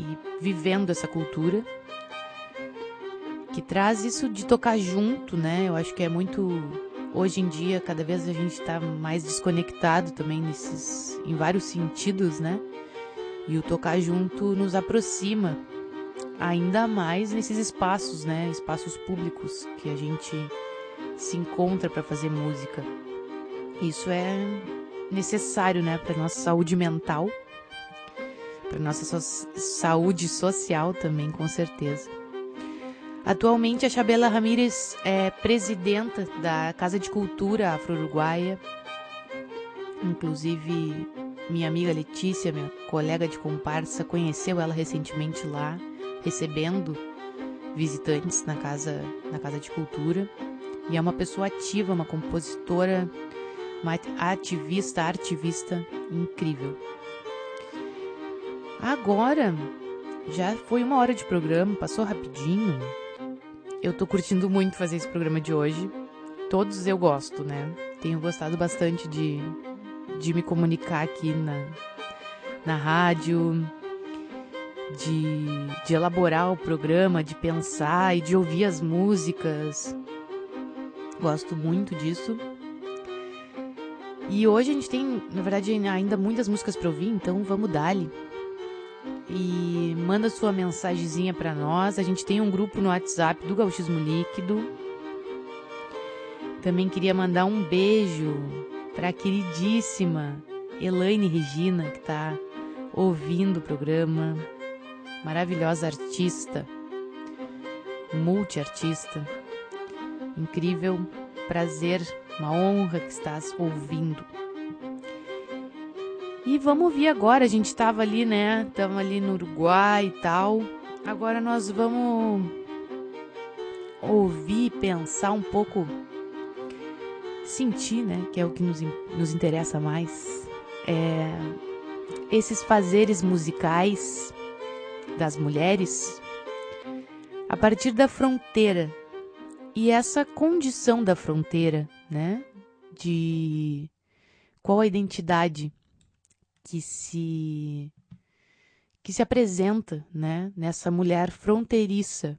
e vivendo essa cultura que traz isso de tocar junto, né? Eu acho que é muito hoje em dia cada vez a gente está mais desconectado também nesses em vários sentidos, né? E o tocar junto nos aproxima ainda mais nesses espaços, né? Espaços públicos que a gente se encontra para fazer música. Isso é necessário, né, para nossa saúde mental, para nossa so saúde social também, com certeza. Atualmente, a Chabela Ramírez é presidenta da Casa de Cultura Afro-Uruguaia. Inclusive, minha amiga Letícia, minha colega de comparsa, conheceu ela recentemente lá, recebendo visitantes na Casa, na casa de Cultura. E é uma pessoa ativa, uma compositora, uma ativista, artivista incrível. Agora, já foi uma hora de programa, passou rapidinho. Eu tô curtindo muito fazer esse programa de hoje. Todos eu gosto, né? Tenho gostado bastante de, de me comunicar aqui na, na rádio, de, de elaborar o programa, de pensar e de ouvir as músicas. Gosto muito disso. E hoje a gente tem, na verdade, ainda muitas músicas pra ouvir, então vamos dar-lhe. E manda sua mensagenzinha pra nós. A gente tem um grupo no WhatsApp do Gauchismo Líquido. Também queria mandar um beijo pra queridíssima Elaine Regina, que tá ouvindo o programa. Maravilhosa artista, multiartista. Incrível, prazer, uma honra que estás ouvindo. E vamos ouvir agora, a gente tava ali, né? Tava ali no Uruguai e tal. Agora nós vamos ouvir, pensar um pouco, sentir, né? Que é o que nos, nos interessa mais. É, esses fazeres musicais das mulheres a partir da fronteira e essa condição da fronteira, né? De qual a identidade que se que se apresenta, né, nessa mulher fronteiriça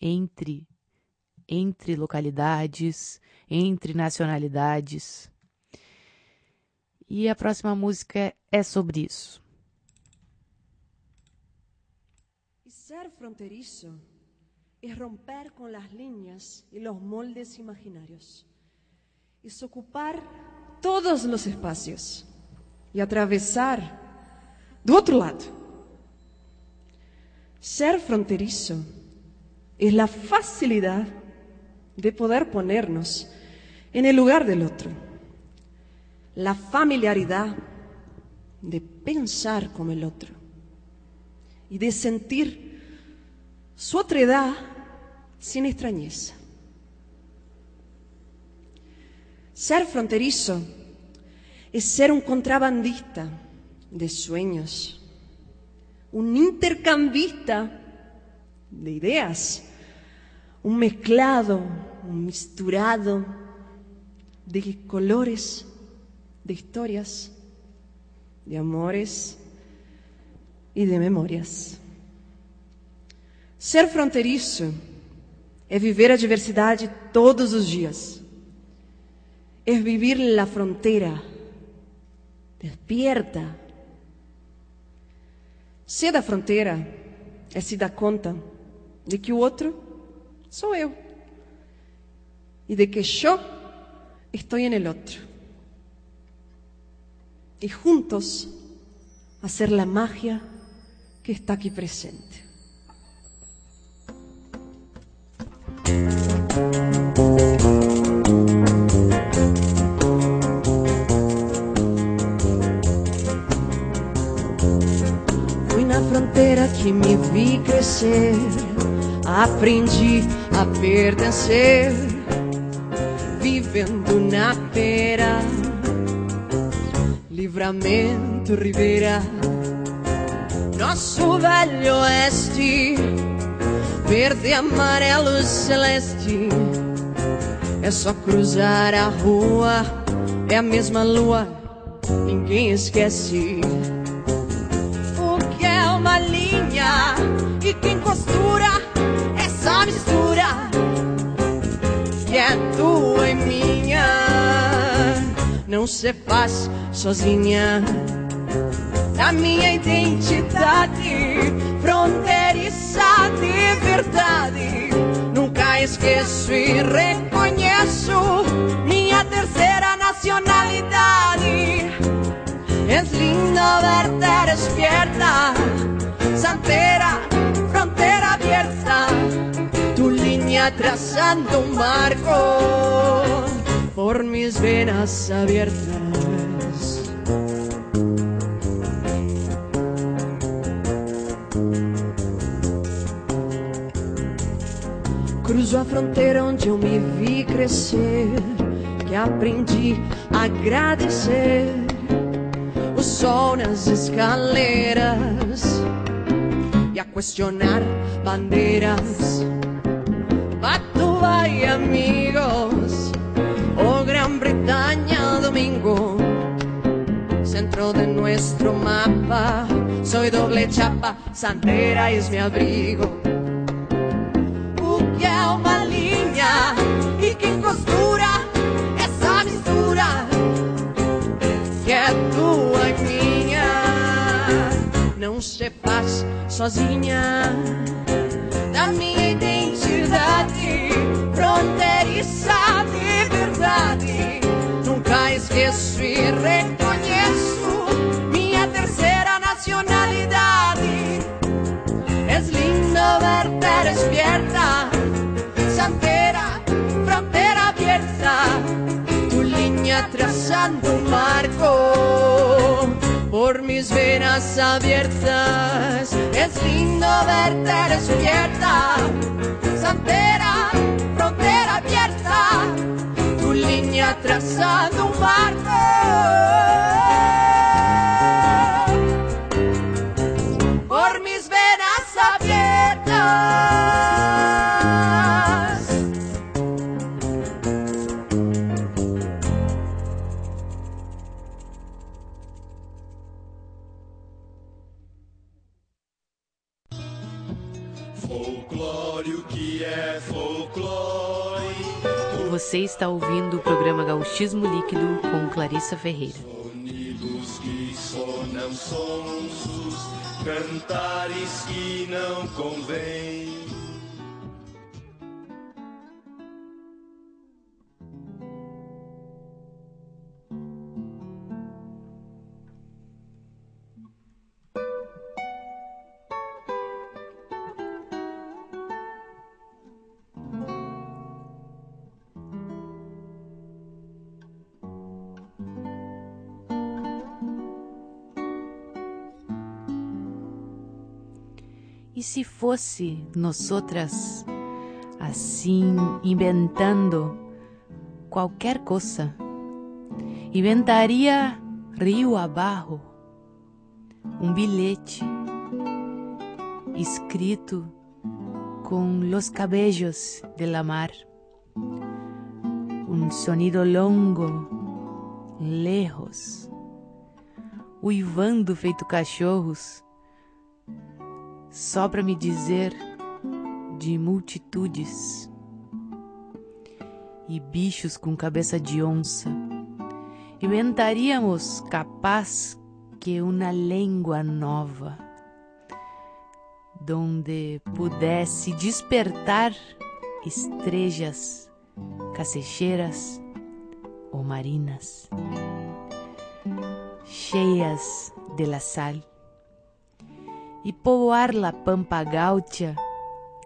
entre entre localidades, entre nacionalidades. E a próxima música é sobre isso. Y ser fronterizo es romper con las líneas y los moldes imaginarios. Es ocupar todos los espacios y atravesar do otro lado. Ser fronterizo es la facilidad de poder ponernos en el lugar del otro. La familiaridad de pensar como el otro y de sentir su otredad sin extrañeza. Ser fronterizo es ser un contrabandista de sueños, un intercambista de ideas, un mezclado, un misturado de colores, de historias, de amores y de memórias. Ser fronteiriço é viver a diversidade todos os dias. É viver la fronteira despierta. Ser da fronteira é se dar conta de que o outro sou eu e de que eu estou en el outro. Y juntos hacer la magia que está aquí presente. Fronteira que me vi crescer, aprendi a pertencer, vivendo na pera, livramento, Ribeira, nosso velho oeste, verde, amarelo, celeste. É só cruzar a rua, é a mesma lua, ninguém esquece. É linha e quem costura essa mistura que é tua e minha não se faz sozinha. A minha identidade fronteiriça de verdade. Nunca esqueço e reconheço minha terceira nacionalidade. Es lindo verte despierta, santera, frontera abierta, tu línea trazando un marco por mis venas abiertas. Cruzo a fronteira onde eu me vi crescer, que aprendi a agradecer o sol nas escaleiras cuestionar banderas. Pato y amigos, oh Gran Bretaña domingo, centro de nuestro mapa, soy doble chapa, santera es mi abrigo. Uquiao maliña y quien costura esa mistura que tú hay mía, no se sozinha. Da minha identidade fronteiriça de verdade, nunca esqueço e reconheço minha terceira nacionalidade. Es lindo verte despierta, mis venas abiertas. Es lindo verte despierta, santera, frontera abierta, tu línea trazando un marco. Você está ouvindo o programa Gauchismo Líquido com Clarissa Ferreira. Sonidos que sonam cantares que não convém. E se fosse nós outras assim inventando qualquer coisa, inventaria rio abaixo um bilhete escrito com los cabellos de la mar, um sonido longo, lejos, uivando feito cachorros só para me dizer de multitudes e bichos com cabeça de onça. Inventaríamos capaz que uma língua nova, donde pudesse despertar estrelas cacecheras ou marinas, cheias de la sal y povoar la pampa gaucha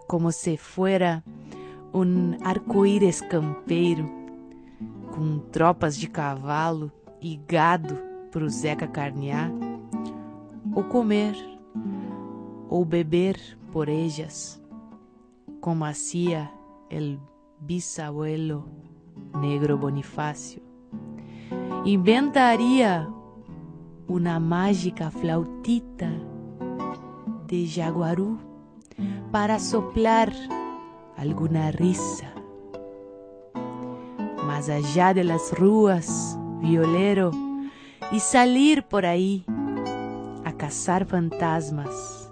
como se fuera um arco-íris campeiro, com tropas de cavalo e gado pro Zeca carnear, ou comer, ou beber por ellas, como hacía el bisabuelo negro Bonifácio. Inventaria uma mágica flautita de jaguarú para soplar alguna risa. Más allá de las ruas, violero, y salir por ahí a cazar fantasmas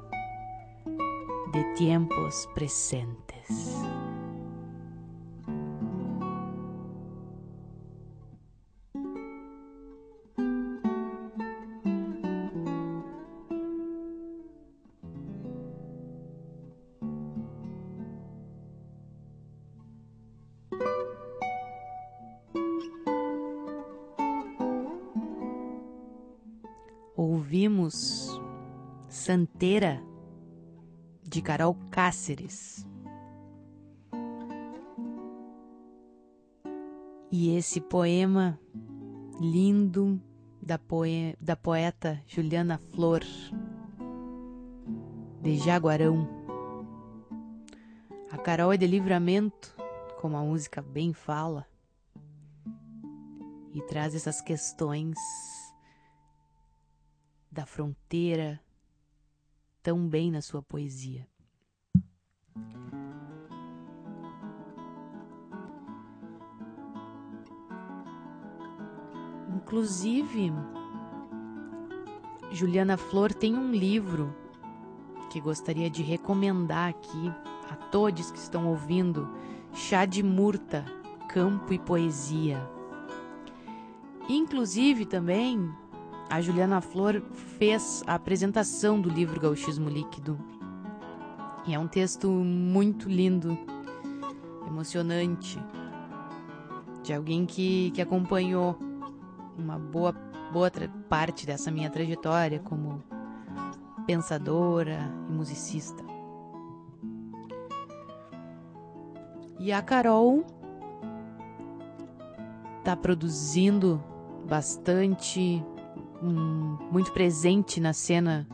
de tiempos presentes. De Carol Cáceres. E esse poema lindo da, poe da poeta Juliana Flor, de Jaguarão. A Carol é de livramento, como a música bem fala, e traz essas questões da fronteira tão bem na sua poesia. Inclusive, Juliana Flor tem um livro que gostaria de recomendar aqui a todos que estão ouvindo, Chá de Murta, Campo e Poesia. Inclusive também a Juliana Flor fez a apresentação do livro Gauchismo Líquido. E é um texto muito lindo, emocionante, de alguém que, que acompanhou uma boa, boa parte dessa minha trajetória como pensadora e musicista. E a Carol tá produzindo bastante, hum, muito presente na cena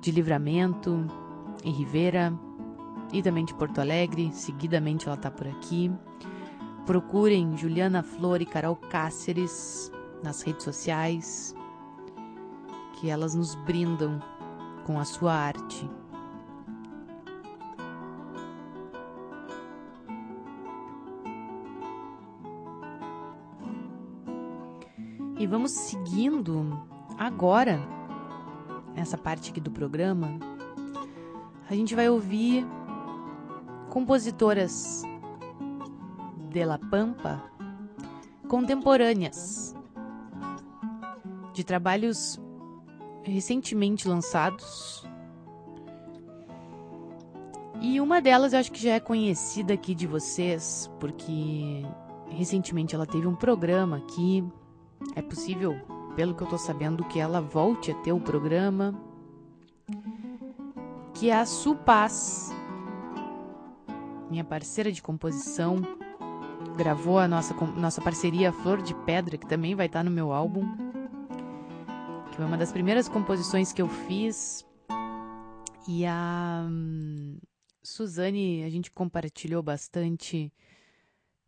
de Livramento, em Rivera e também de Porto Alegre. Seguidamente ela tá por aqui. Procurem Juliana Flor e Carol Cáceres nas redes sociais, que elas nos brindam com a sua arte. E vamos seguindo agora essa parte aqui do programa. A gente vai ouvir compositoras de La Pampa contemporâneas de trabalhos recentemente lançados. E uma delas eu acho que já é conhecida aqui de vocês, porque recentemente ela teve um programa aqui. É possível, pelo que eu tô sabendo, que ela volte a ter o programa. Que a Su Paz, minha parceira de composição, gravou a nossa, nossa parceria Flor de Pedra, que também vai estar no meu álbum. Que foi uma das primeiras composições que eu fiz. E a hum, Suzane, a gente compartilhou bastante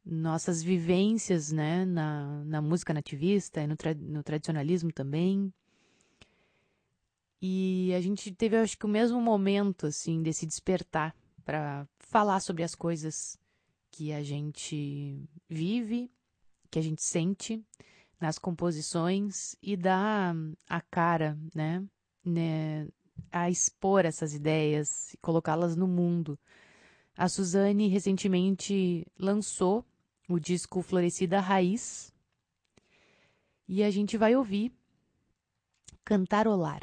nossas vivências né, na, na música nativista e no, tra- no tradicionalismo também. E a gente teve, acho que, o mesmo momento, assim, desse despertar para falar sobre as coisas que a gente vive, que a gente sente nas composições e dar a cara, né, né a expor essas ideias e colocá-las no mundo. A Suzane recentemente lançou o disco Florescida Raiz e a gente vai ouvir Cantarolar.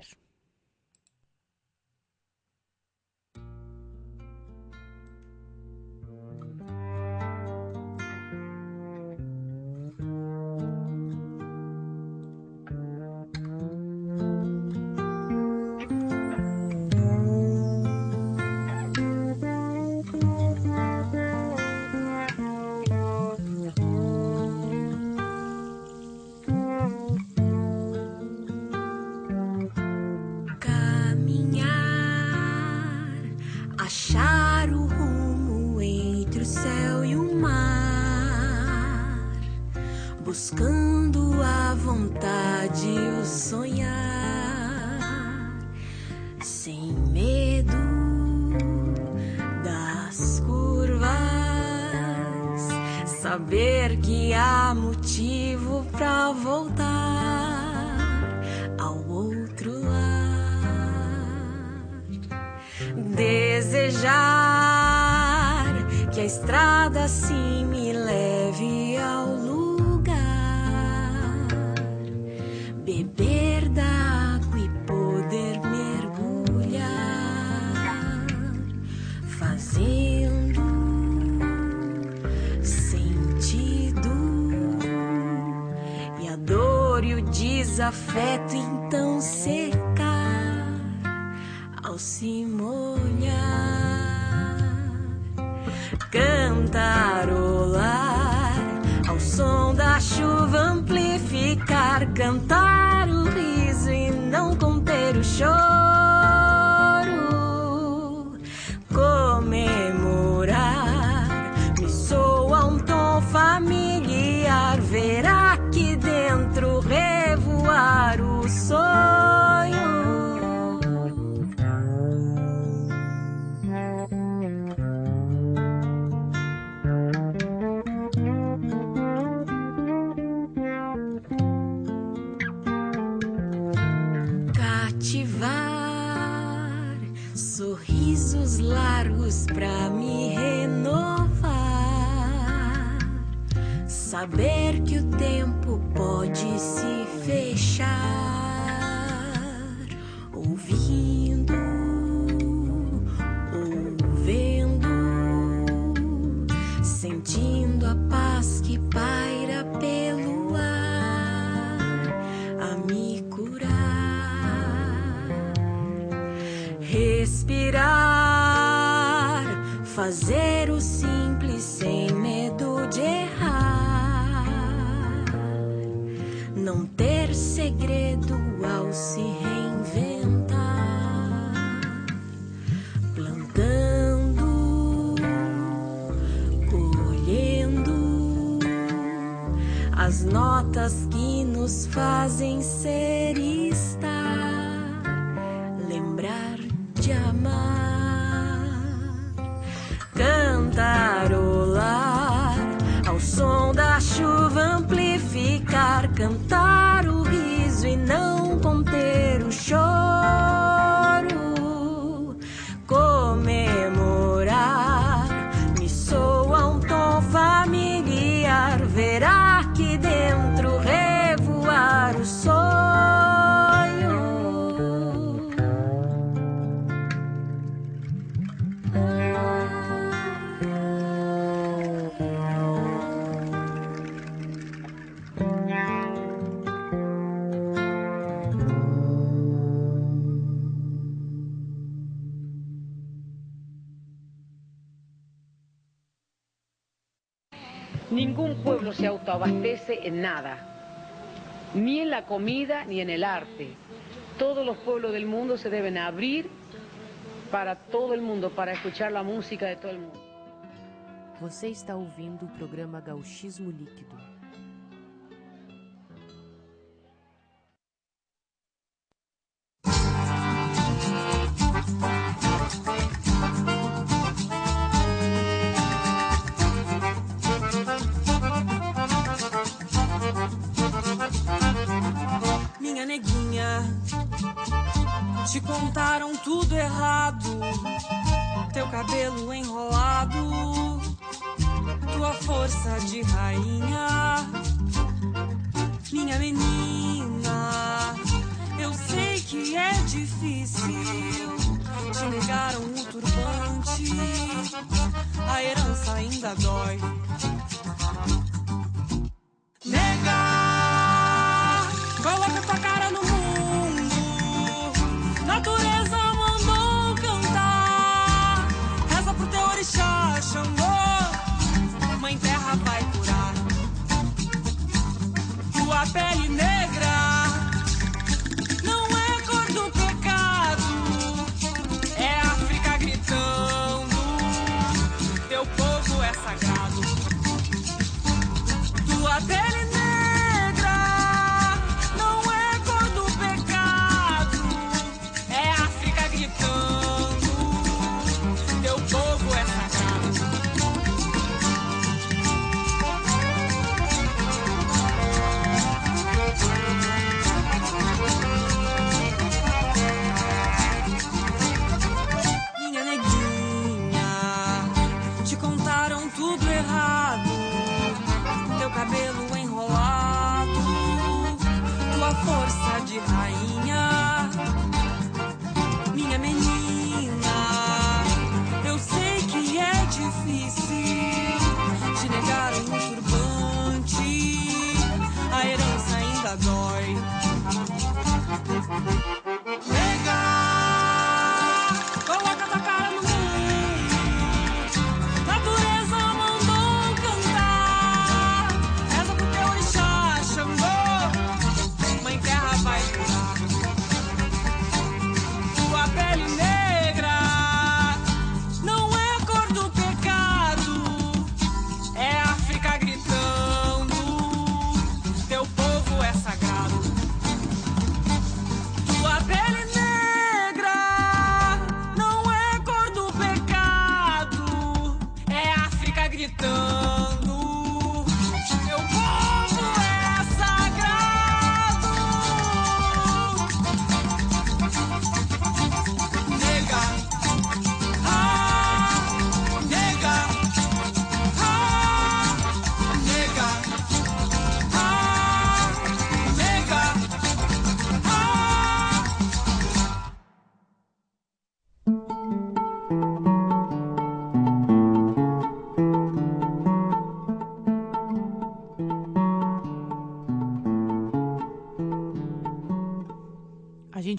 Respirar, fazer o simples sem medo de errar, não ter segredo ao se reinventar, plantando, colhendo as notas que nos fazem ser cantarolar Se autoabastece en nada, ni en la comida ni en el arte. Todos los pueblos del mundo se deben abrir para todo el mundo, para escuchar la música de todo el mundo. Você está ouvindo o programa Gauchismo Líquido. Neguinha, te contaram tudo errado. Teu cabelo enrolado, tua força de rainha. Minha menina, eu sei que é difícil. Te negaram o turbante, a herança ainda dói. Nega, coloca tua cara no mundo. Natureza mandou cantar. Reza pro teu orixá, Xangô. Mãe Terra vai curar. Tua pele negra é. É. Teu povo é sagrado. Tua pele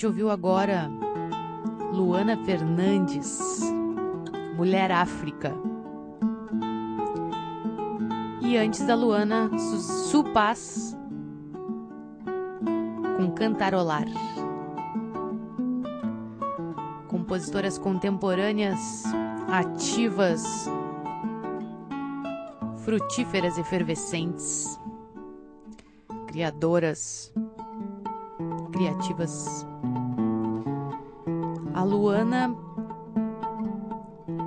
gente ouviu agora Luana Fernandes, Mulher África. E antes da Luana, Su- Supaz, com Cantarolar. Compositoras contemporâneas, ativas, frutíferas, efervescentes, criadoras, criativas. A Luana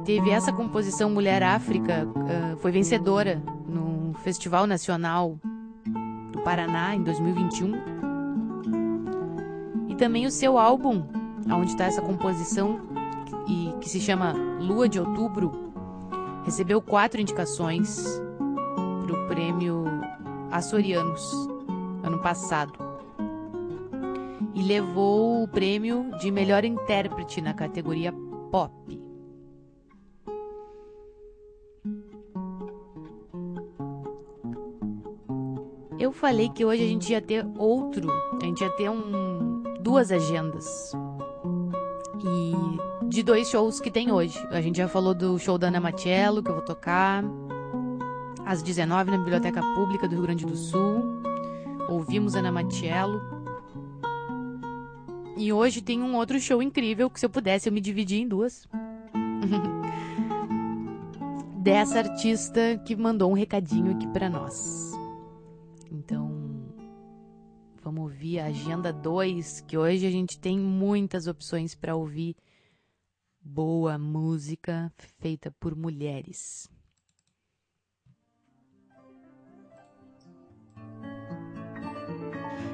teve essa composição Mulher África, ah, foi vencedora no Festival Nacional do Paraná em 2021. E também o seu álbum, onde está essa composição e que se chama Lua de Outubro, recebeu quatro indicações para o prêmio Açorianos ano passado e levou o prêmio de melhor intérprete na categoria pop. Eu falei que hoje a gente ia ter outro, a gente ia ter um, duas agendas. E de dois shows que tem hoje. A gente já falou do show da Ana Matiello, que eu vou tocar às 19 na Biblioteca Pública do Rio Grande do Sul. Ouvimos Ana Matiello. E hoje tem um outro show incrível que se eu pudesse eu me dividir em duas. (laughs) Dessa artista que mandou um recadinho aqui pra nós. Então, vamos ouvir a agenda 2, que hoje a gente tem muitas opções para ouvir boa música feita por mulheres.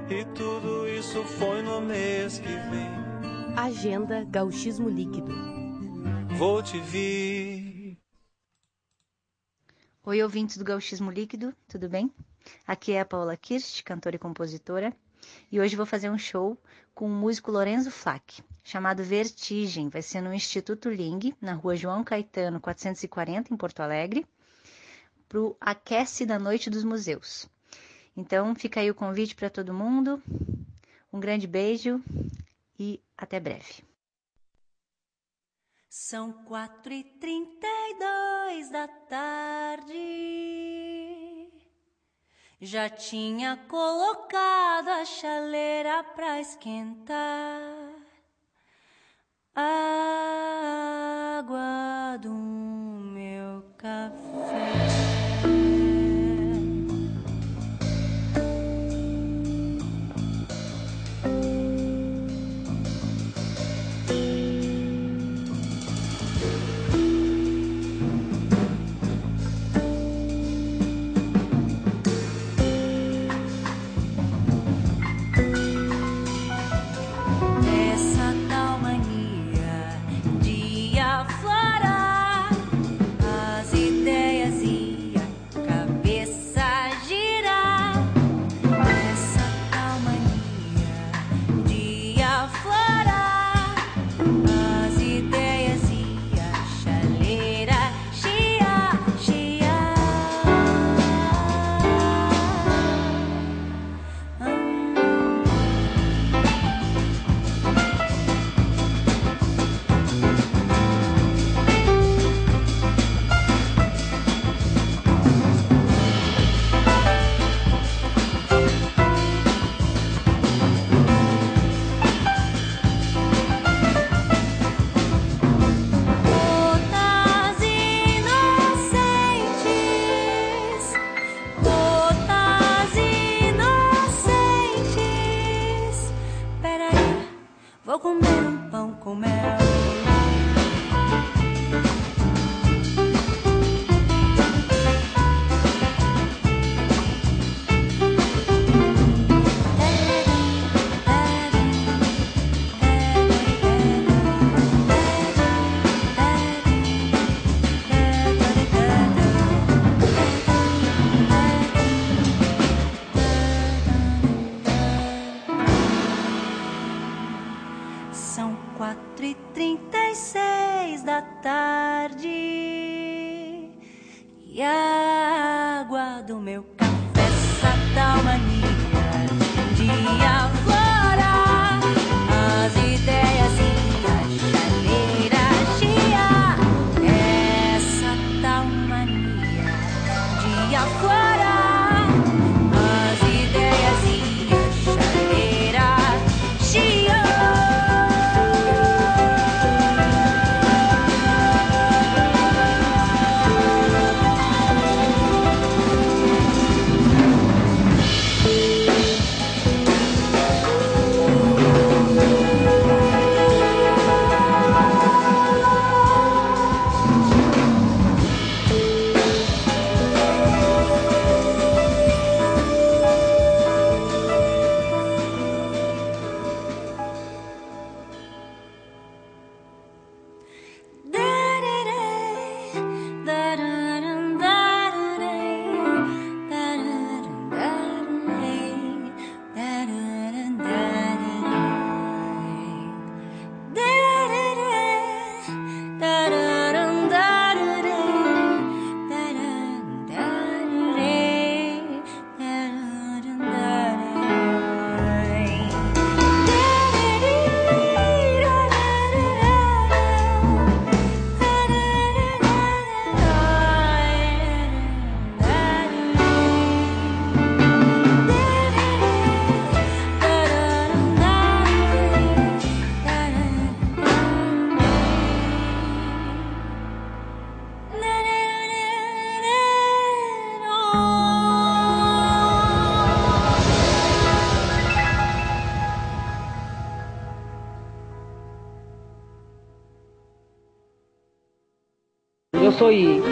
E tudo isso foi no mês que vem. Agenda Gauchismo Líquido. Vou te vir. Oi, ouvintes do Gauchismo Líquido, tudo bem? Aqui é a Paola Kirst, cantora e compositora, e hoje vou fazer um show com o músico Lorenzo Flack, chamado Vertigem. Vai ser no Instituto Ling, na rua João Caetano, 440, em Porto Alegre, pro Aquece da Noite dos Museus. Então, fica aí o convite para todo mundo. Um grande beijo e até breve. São quatro e trinta e dois da tarde. Já tinha colocado a chaleira pra esquentar. A água do meu café.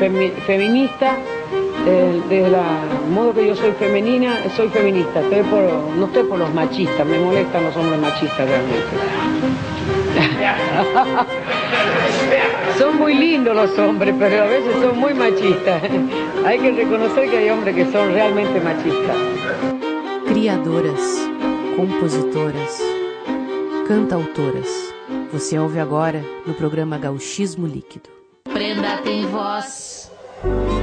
Femi- feminista, eh, desde el modo que yo soy femenina, soy feminista, estoy por, no estoy por los machistas, me molestan los hombres machistas realmente. (laughs) son muy lindos los hombres, pero a veces son muy machistas. (laughs) hay que reconocer que hay hombres que son realmente machistas. Criadoras, compositoras, cantautoras. Você ouve agora no programa Gauchismo Líquido. Prenda tem voz. Não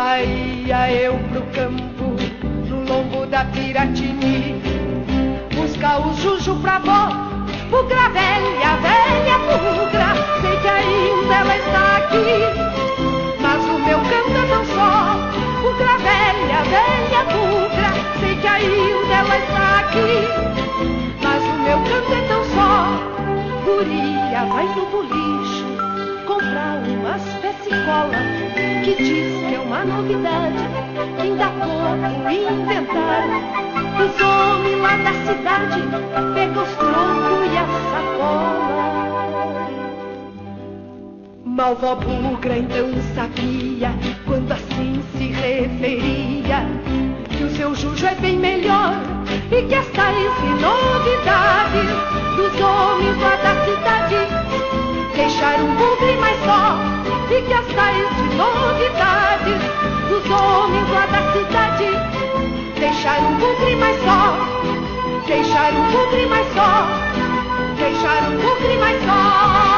lá ia eu pro campo, no lombo da Piratini, buscar o jujo pra vó, bugra velha, velha bugra, sei que ainda ela está aqui, mas o meu canto é tão só, bugra velha, velha bugra, sei que ainda ela está aqui, mas o meu canto é tão só, guria, vai no bolicho, comprar umas pessicola, que diz que é uma novidade, que ainda pouco inventaram. Os homens lá da cidade pegam os troncos e a sacola. Malvó bugra então sabia, quando assim se referia, que o seu jujo é bem melhor e que estas novidades dos homens lá da cidade deixaram um bugre mais só e que as tais de novidades dos homens lá da cidade deixaram um bugre mais só, deixaram um bugre mais só, deixaram um bugre mais só.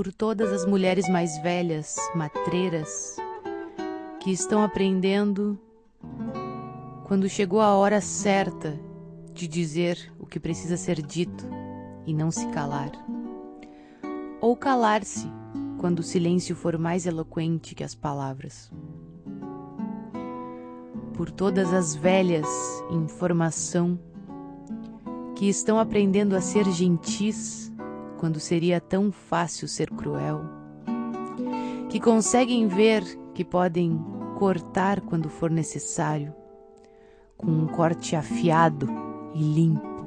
Por todas as mulheres mais velhas, matreiras, que estão aprendendo quando chegou a hora certa de dizer o que precisa ser dito e não se calar. Ou calar-se quando o silêncio for mais eloquente que as palavras. Por todas as velhas em formação que estão aprendendo a ser gentis quando seria tão fácil ser cruel, que conseguem ver que podem cortar quando for necessário, com um corte afiado e limpo,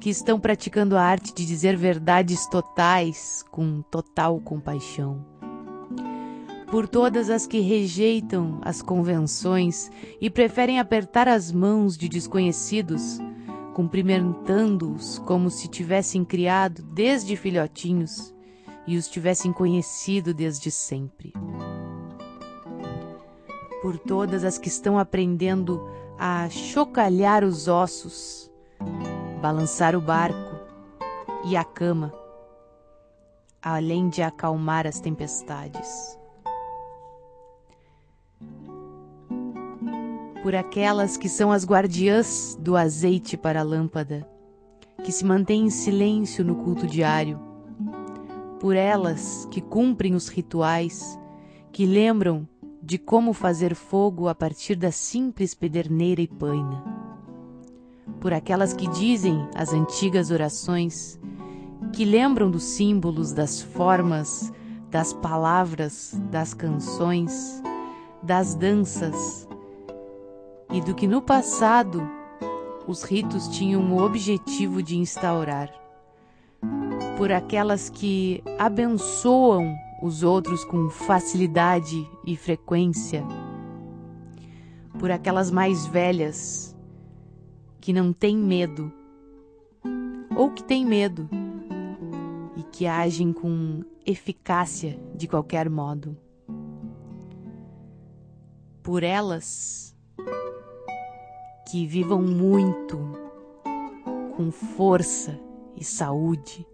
que estão praticando a arte de dizer verdades totais com total compaixão. Por todas as que rejeitam as convenções e preferem apertar as mãos de desconhecidos cumprimentando-os como se tivessem criado desde filhotinhos e os tivessem conhecido desde sempre. Por todas as que estão aprendendo a chocalhar os ossos, balançar o barco e a cama, além de acalmar as tempestades. Por aquelas que são as guardiãs do azeite para a lâmpada, que se mantêm em silêncio no culto diário, por elas que cumprem os rituais, que lembram de como fazer fogo a partir da simples pederneira e paina, por aquelas que dizem as antigas orações, que lembram dos símbolos, das formas, das palavras, das canções, das danças, e do que no passado os ritos tinham o objetivo de instaurar. Por aquelas que abençoam os outros com facilidade e frequência, por aquelas mais velhas que não têm medo, ou que têm medo e que agem com eficácia de qualquer modo. Por elas que vivam muito, com força e saúde,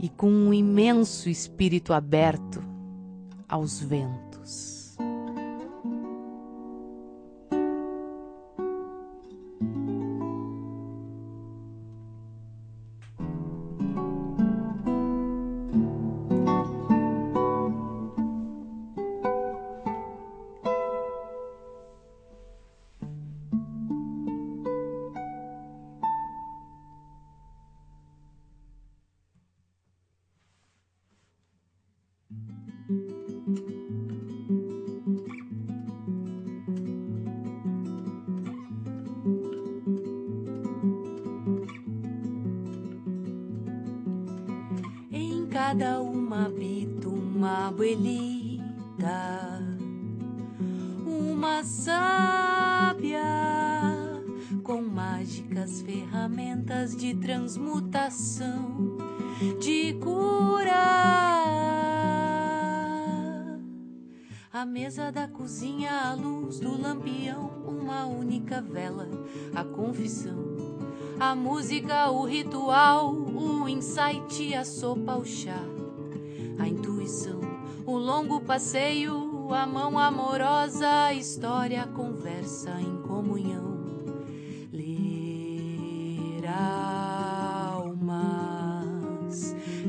e com um imenso espírito aberto aos ventos. Cozinha, a luz do lampião, uma única vela, a confissão. A música, o ritual, o insight, a sopa, o chá, a intuição, o longo passeio, a mão amorosa, a história, a conversa em comunhão. Ler almas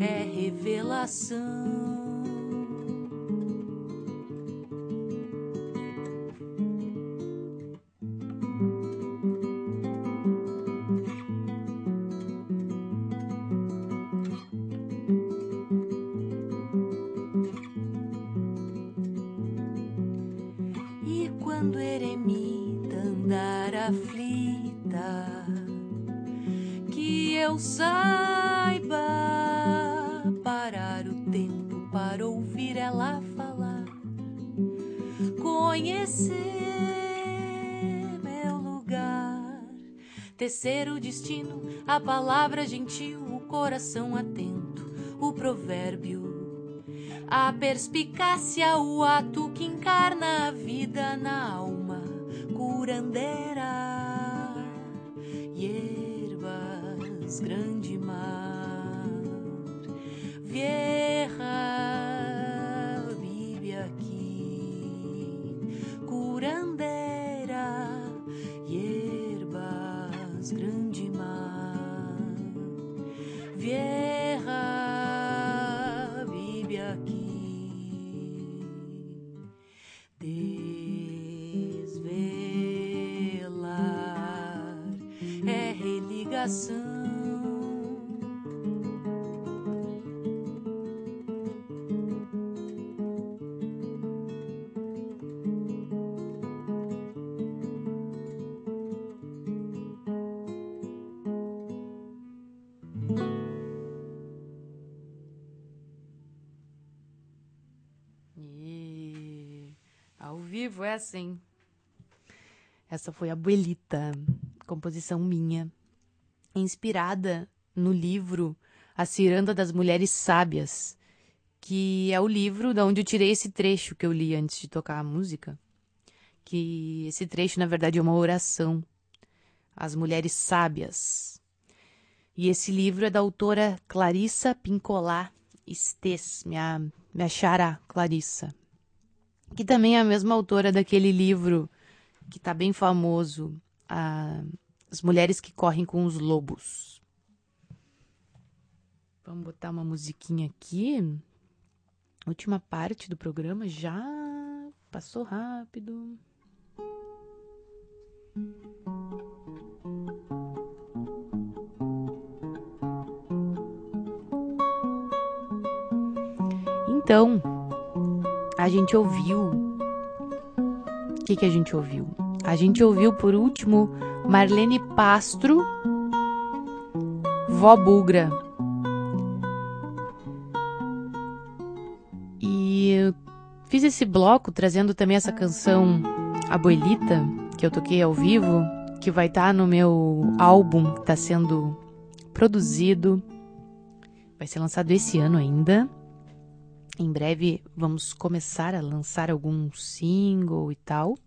é revelação. Saiba parar o tempo para ouvir ela falar, conhecer meu lugar, tecer o destino, a palavra gentil, o coração atento, o provérbio a perspicácia, o ato que encarna a vida na alma curandeira. Grande mar, vieja, vive aqui, curandeira. Hierbas, grande mar, vieja, vive aqui. Desvelar é religação. Vivo é assim. Essa foi a Abuelita, composição minha, inspirada no livro A Ciranda das Mulheres Sábias, que é o livro da onde eu tirei esse trecho que eu li antes de tocar a música. Que esse trecho, na verdade, é uma oração às mulheres sábias. E esse livro é da autora Clarissa Pincolá Estes, minha, minha xará Clarissa. Que também é a mesma autora daquele livro que tá bem famoso, a- As Mulheres que Correm com os Lobos. Vamos botar uma musiquinha aqui. Última parte do programa já passou rápido. Então, a gente ouviu. O que, que a gente ouviu? A gente ouviu por último Marlene Pastro, Vó Bugra. fiz esse bloco trazendo também essa canção Abuelita, que eu toquei ao vivo, que vai estar no meu álbum que está sendo produzido. Vai ser lançado esse ano ainda. Em breve vamos começar a lançar algum single e tal.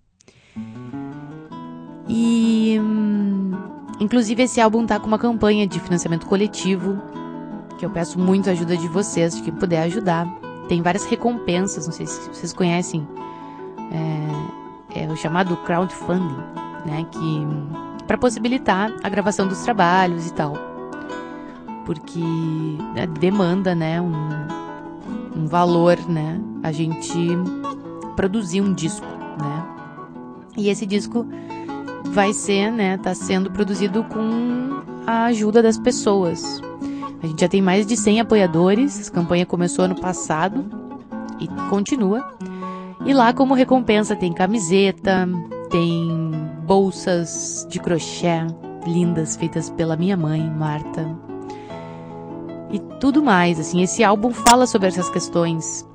E hum, inclusive esse álbum tá com uma campanha de financiamento coletivo que eu peço muito a ajuda de vocês, de quem puder ajudar. Tem várias recompensas, não sei se vocês conhecem, é, é o chamado crowdfunding, né, que para possibilitar a gravação dos trabalhos e tal, porque né, demanda, né, um, um valor, né, a gente produzir um disco, né, e esse disco vai ser, né, tá sendo produzido com a ajuda das pessoas. A gente já tem mais de 100 apoiadores, a campanha começou ano passado e continua. E lá, como recompensa, tem camiseta, tem bolsas de crochê lindas feitas pela minha mãe, Marta. E tudo mais, assim, esse álbum fala sobre essas questões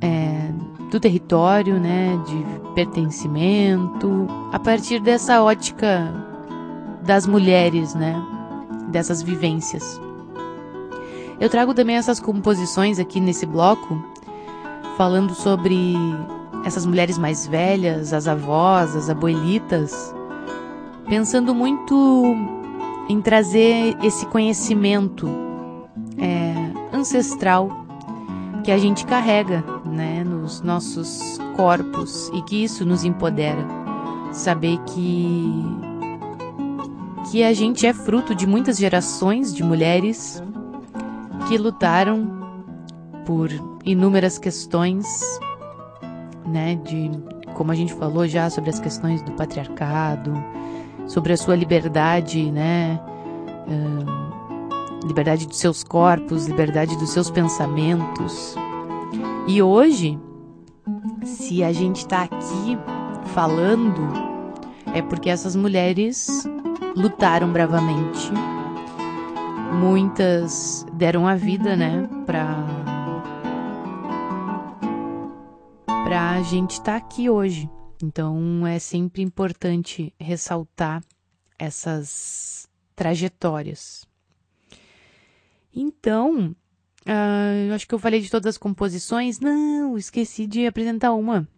é, do território, né, de pertencimento, a partir dessa ótica das mulheres, né, dessas vivências. Eu trago também essas composições aqui nesse bloco, falando sobre essas mulheres mais velhas, as avós, as abuelitas, pensando muito em trazer esse conhecimento é, ancestral que a gente carrega né, nos nossos corpos e que isso nos empodera. Saber que, que a gente é fruto de muitas gerações de mulheres que lutaram por inúmeras questões, né, de como a gente falou já sobre as questões do patriarcado, sobre a sua liberdade, né, uh, liberdade dos seus corpos, liberdade dos seus pensamentos. E hoje, se a gente está aqui falando, é porque essas mulheres lutaram bravamente muitas deram a vida, né, pra pra gente estar tá aqui hoje. Então é sempre importante ressaltar essas trajetórias. Então, uh, acho que eu falei de todas as composições. Não, esqueci de apresentar uma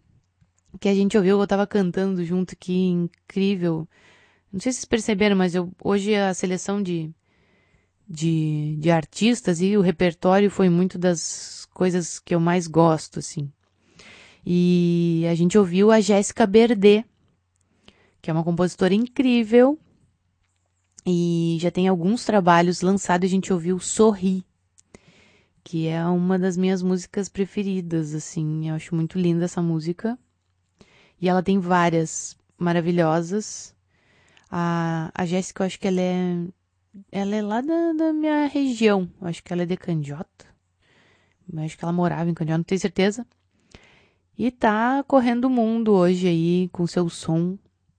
que a gente ouviu, eu tava cantando junto, que incrível. Não sei se vocês perceberam, mas eu, hoje a seleção de de, de artistas e o repertório foi muito das coisas que eu mais gosto, assim. E a gente ouviu a Jéssica Berdê, que é uma compositora incrível e já tem alguns trabalhos lançados. A gente ouviu Sorri, que é uma das minhas músicas preferidas, assim. Eu acho muito linda essa música. E ela tem várias maravilhosas. A, a Jéssica, eu acho que ela é ela é lá da, da minha região. Eu acho que ela é de Candiota. Eu acho que ela morava em Candiota, não tenho certeza. E tá correndo o mundo hoje aí com seu som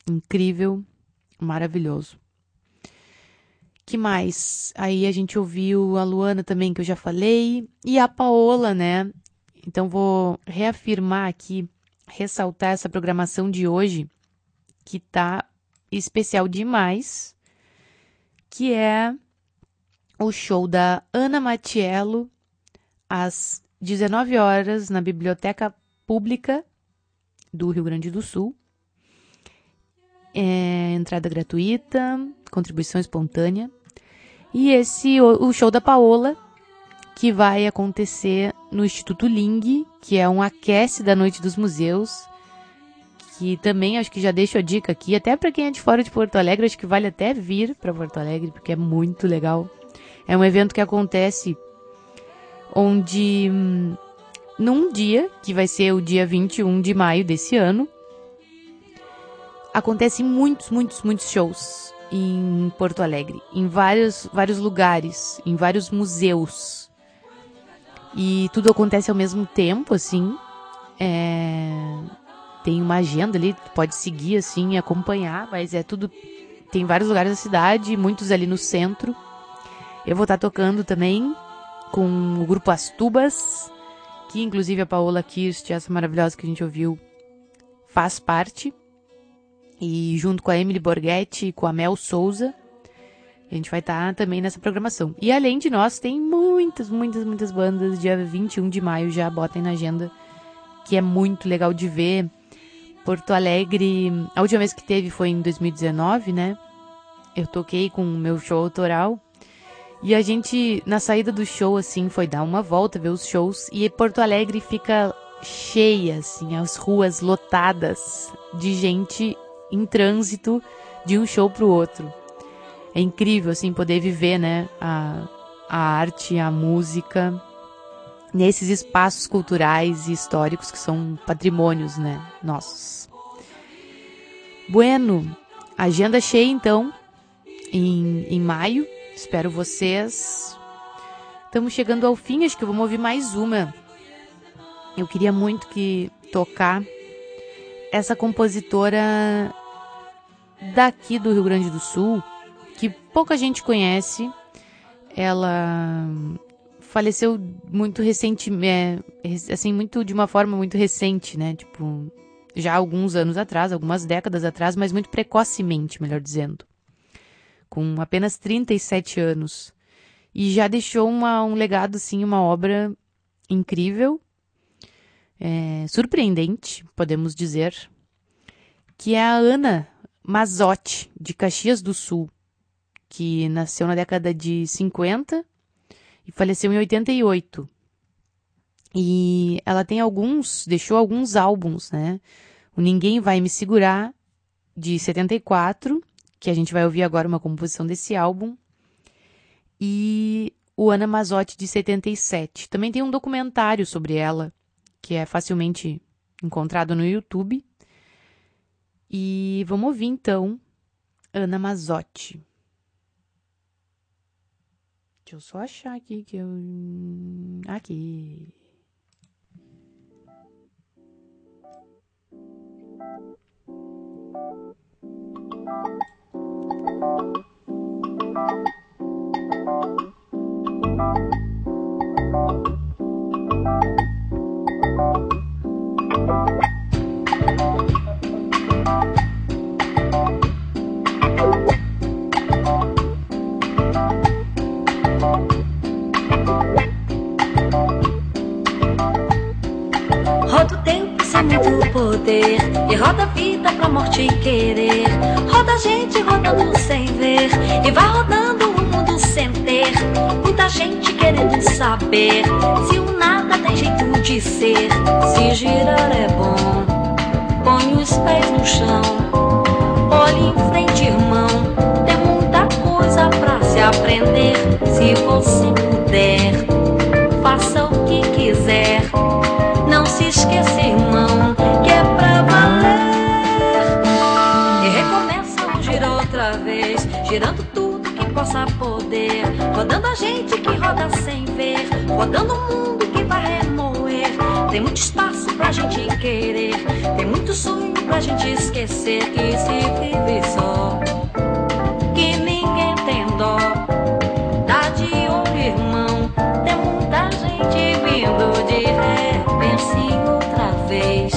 incrível, maravilhoso. Que mais? Aí a gente ouviu a Luana também, que eu já falei, e a Paola, né? Então vou reafirmar aqui, ressaltar essa programação de hoje, que tá especial demais que é o show da Ana Matiello às 19 horas na Biblioteca Pública do Rio Grande do Sul. É, entrada gratuita, contribuição espontânea. E esse o, show da Paola, que vai acontecer no Instituto Ling, que é um aquece da Noite dos Museus, que também acho que já deixo a dica aqui, até para quem é de fora de Porto Alegre, acho que vale até vir para Porto Alegre, porque é muito legal. É um evento que acontece onde hum, num dia, que vai ser o dia 21 de maio desse ano, acontecem muitos, muitos, muitos shows em Porto Alegre, em vários, vários lugares, em vários museus. E tudo acontece ao mesmo tempo, assim. É tem uma agenda ali, pode seguir assim acompanhar, mas é tudo. Tem vários lugares da cidade, muitos ali no centro. Eu vou estar tocando também com o grupo As Tubas que inclusive a Paola Kirst, essa maravilhosa que a gente ouviu, faz parte. E junto com a Emily Borghetti e com a Mel Souza, a gente vai estar também nessa programação. E além de nós, tem muitas, muitas, muitas bandas. Dia 21 de maio já botem na agenda, que é muito legal de ver. Porto Alegre, a última vez que teve foi em 2019, né? Eu toquei com o meu show autoral. E a gente, na saída do show, assim, foi dar uma volta, ver os shows. E Porto Alegre fica cheia, assim, as ruas lotadas de gente em trânsito de um show pro outro. É incrível, assim, poder viver, né, a, a arte, a música nesses espaços culturais e históricos que são patrimônios, né, nossos. Bueno, agenda cheia, então, em, em maio. Espero vocês. Estamos chegando ao fim, acho que vamos ouvir mais uma. Eu queria muito que tocar essa compositora daqui do Rio Grande do Sul, que pouca gente conhece. Ela faleceu muito recentemente, assim, muito de uma forma muito recente, né? Tipo, já alguns anos atrás, algumas décadas atrás, mas muito precocemente, melhor dizendo. Com apenas 37 anos. E já deixou uma, um legado, assim, uma obra incrível, é, surpreendente, podemos dizer, que é a Ana Mazotti, de Caxias do Sul, que nasceu na década de 50 e faleceu em 88. E ela tem alguns, deixou alguns álbuns, né? O Ninguém Vai Me Segurar, de 74, que a gente vai ouvir agora uma composição desse álbum. E o Ana Mazotti, de 77. Também tem um documentário sobre ela, que é facilmente encontrado no YouTube. E vamos ouvir então Ana Mazotti. Deixa eu só achar aqui que eu. Aqui. Muito poder E roda a vida pra morte querer. Roda a gente rodando sem ver E vai rodando o mundo sem ter. Muita gente querendo saber Se o nada tem jeito de ser. Se girar é bom Põe os pés no chão Olhe em frente, irmão. Tem muita coisa pra se aprender. Se você puder Faça o que quiser. Não se esqueça, irmão, poder. Rodando a gente que roda sem ver, rodando o mundo que vai remoer. Tem muito espaço pra gente querer, tem muito sonho pra gente esquecer que se vive só. Que ninguém tem dó. De olho, irmão, tem muita gente vindo de ré. Pense outra vez,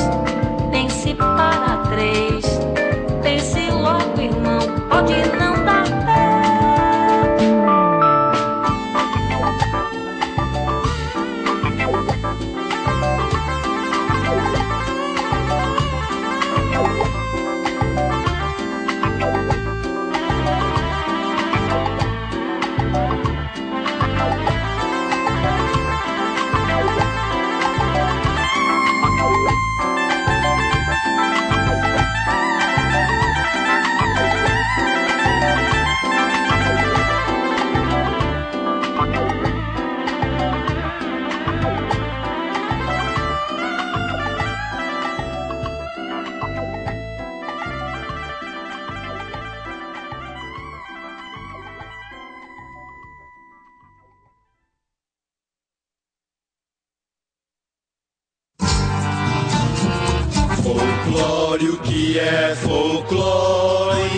Folclore, o que é folclore?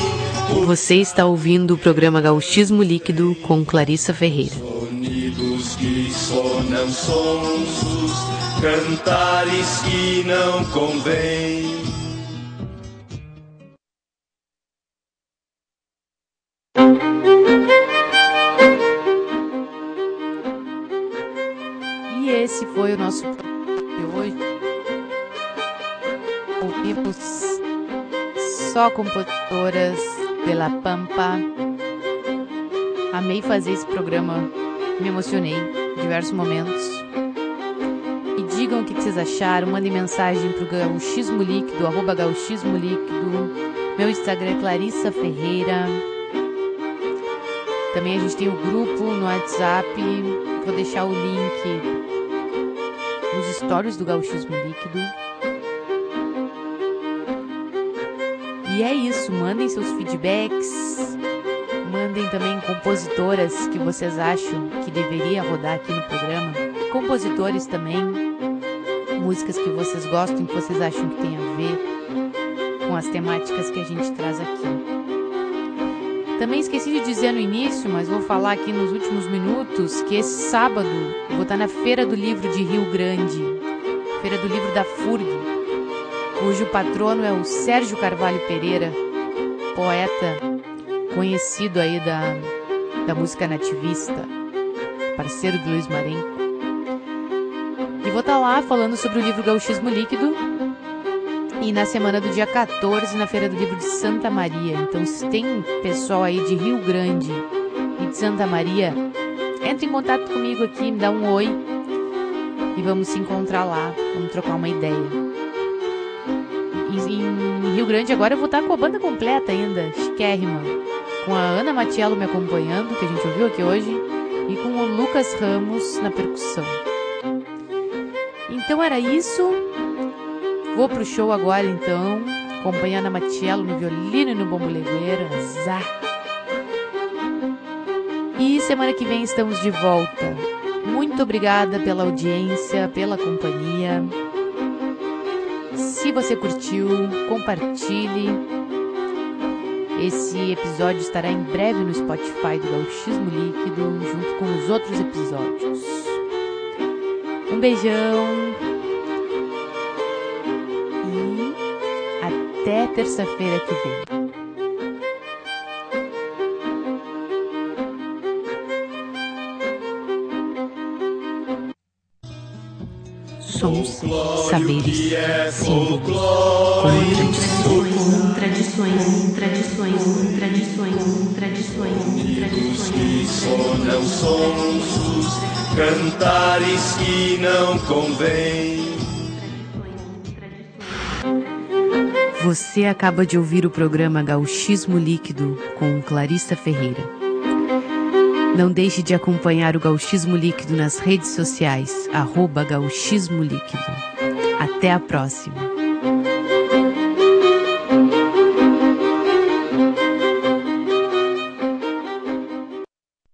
Você está ouvindo o programa Gauchismo Líquido com Clarissa Ferreira. Sonidos que sonam sonsos cantares que não convém. E esse foi o nosso Ouvimos só compositoras pela Pampa. Amei fazer esse programa, me emocionei em diversos momentos. E digam o que vocês acharam, mandem mensagem pro Gauchismo Líquido, arroba Gauchismo Líquido. Meu Instagram é Clarissa Ferreira. Também a gente tem o grupo no WhatsApp. Vou deixar o link nos stories do Gauchismo Líquido. E é isso, mandem seus feedbacks. Mandem também compositoras que vocês acham que deveria rodar aqui no programa. Compositores também. Músicas que vocês gostam, que vocês acham que tem a ver com as temáticas que a gente traz aqui. Também esqueci de dizer no início, mas vou falar aqui nos últimos minutos, que esse sábado vou estar na Feira do Livro de Rio Grande, Feira do Livro da FURG, cujo patrono é o Sérgio Carvalho Pereira, poeta conhecido aí da, da música nativista, parceiro do Luiz Marenco. E vou estar lá falando sobre o livro Gauchismo Líquido, e na semana do dia 14, na Feira do Livro de Santa Maria. Então, se tem pessoal aí de Rio Grande e de Santa Maria, entre em contato comigo aqui, me dá um oi e vamos se encontrar lá, vamos trocar uma ideia. Em Rio Grande agora eu vou estar com a banda completa ainda, chiquérrima, com a Ana Matiello me acompanhando, que a gente ouviu aqui hoje, e com o Lucas Ramos na percussão. Então era isso. Vou pro show agora então, acompanhando a Matiello no violino e no bombolegueiro, azar. E semana que vem estamos de volta. Muito obrigada pela audiência, pela companhia. Se você curtiu, compartilhe. Esse episódio estará em breve no Spotify do Gauchismo Líquido, junto com os outros episódios. Um beijão. até terça-feira que vem. Sons, saberes, símbolos, com tradições, tradições, tradições, tradições, tradições, Que sonam sonsos, cantares que não convém. Você acaba de ouvir o programa Gauchismo Líquido com Clarissa Ferreira. Não deixe de acompanhar o Gauchismo Líquido nas redes sociais, arroba Gauchismo Líquido. Até a próxima!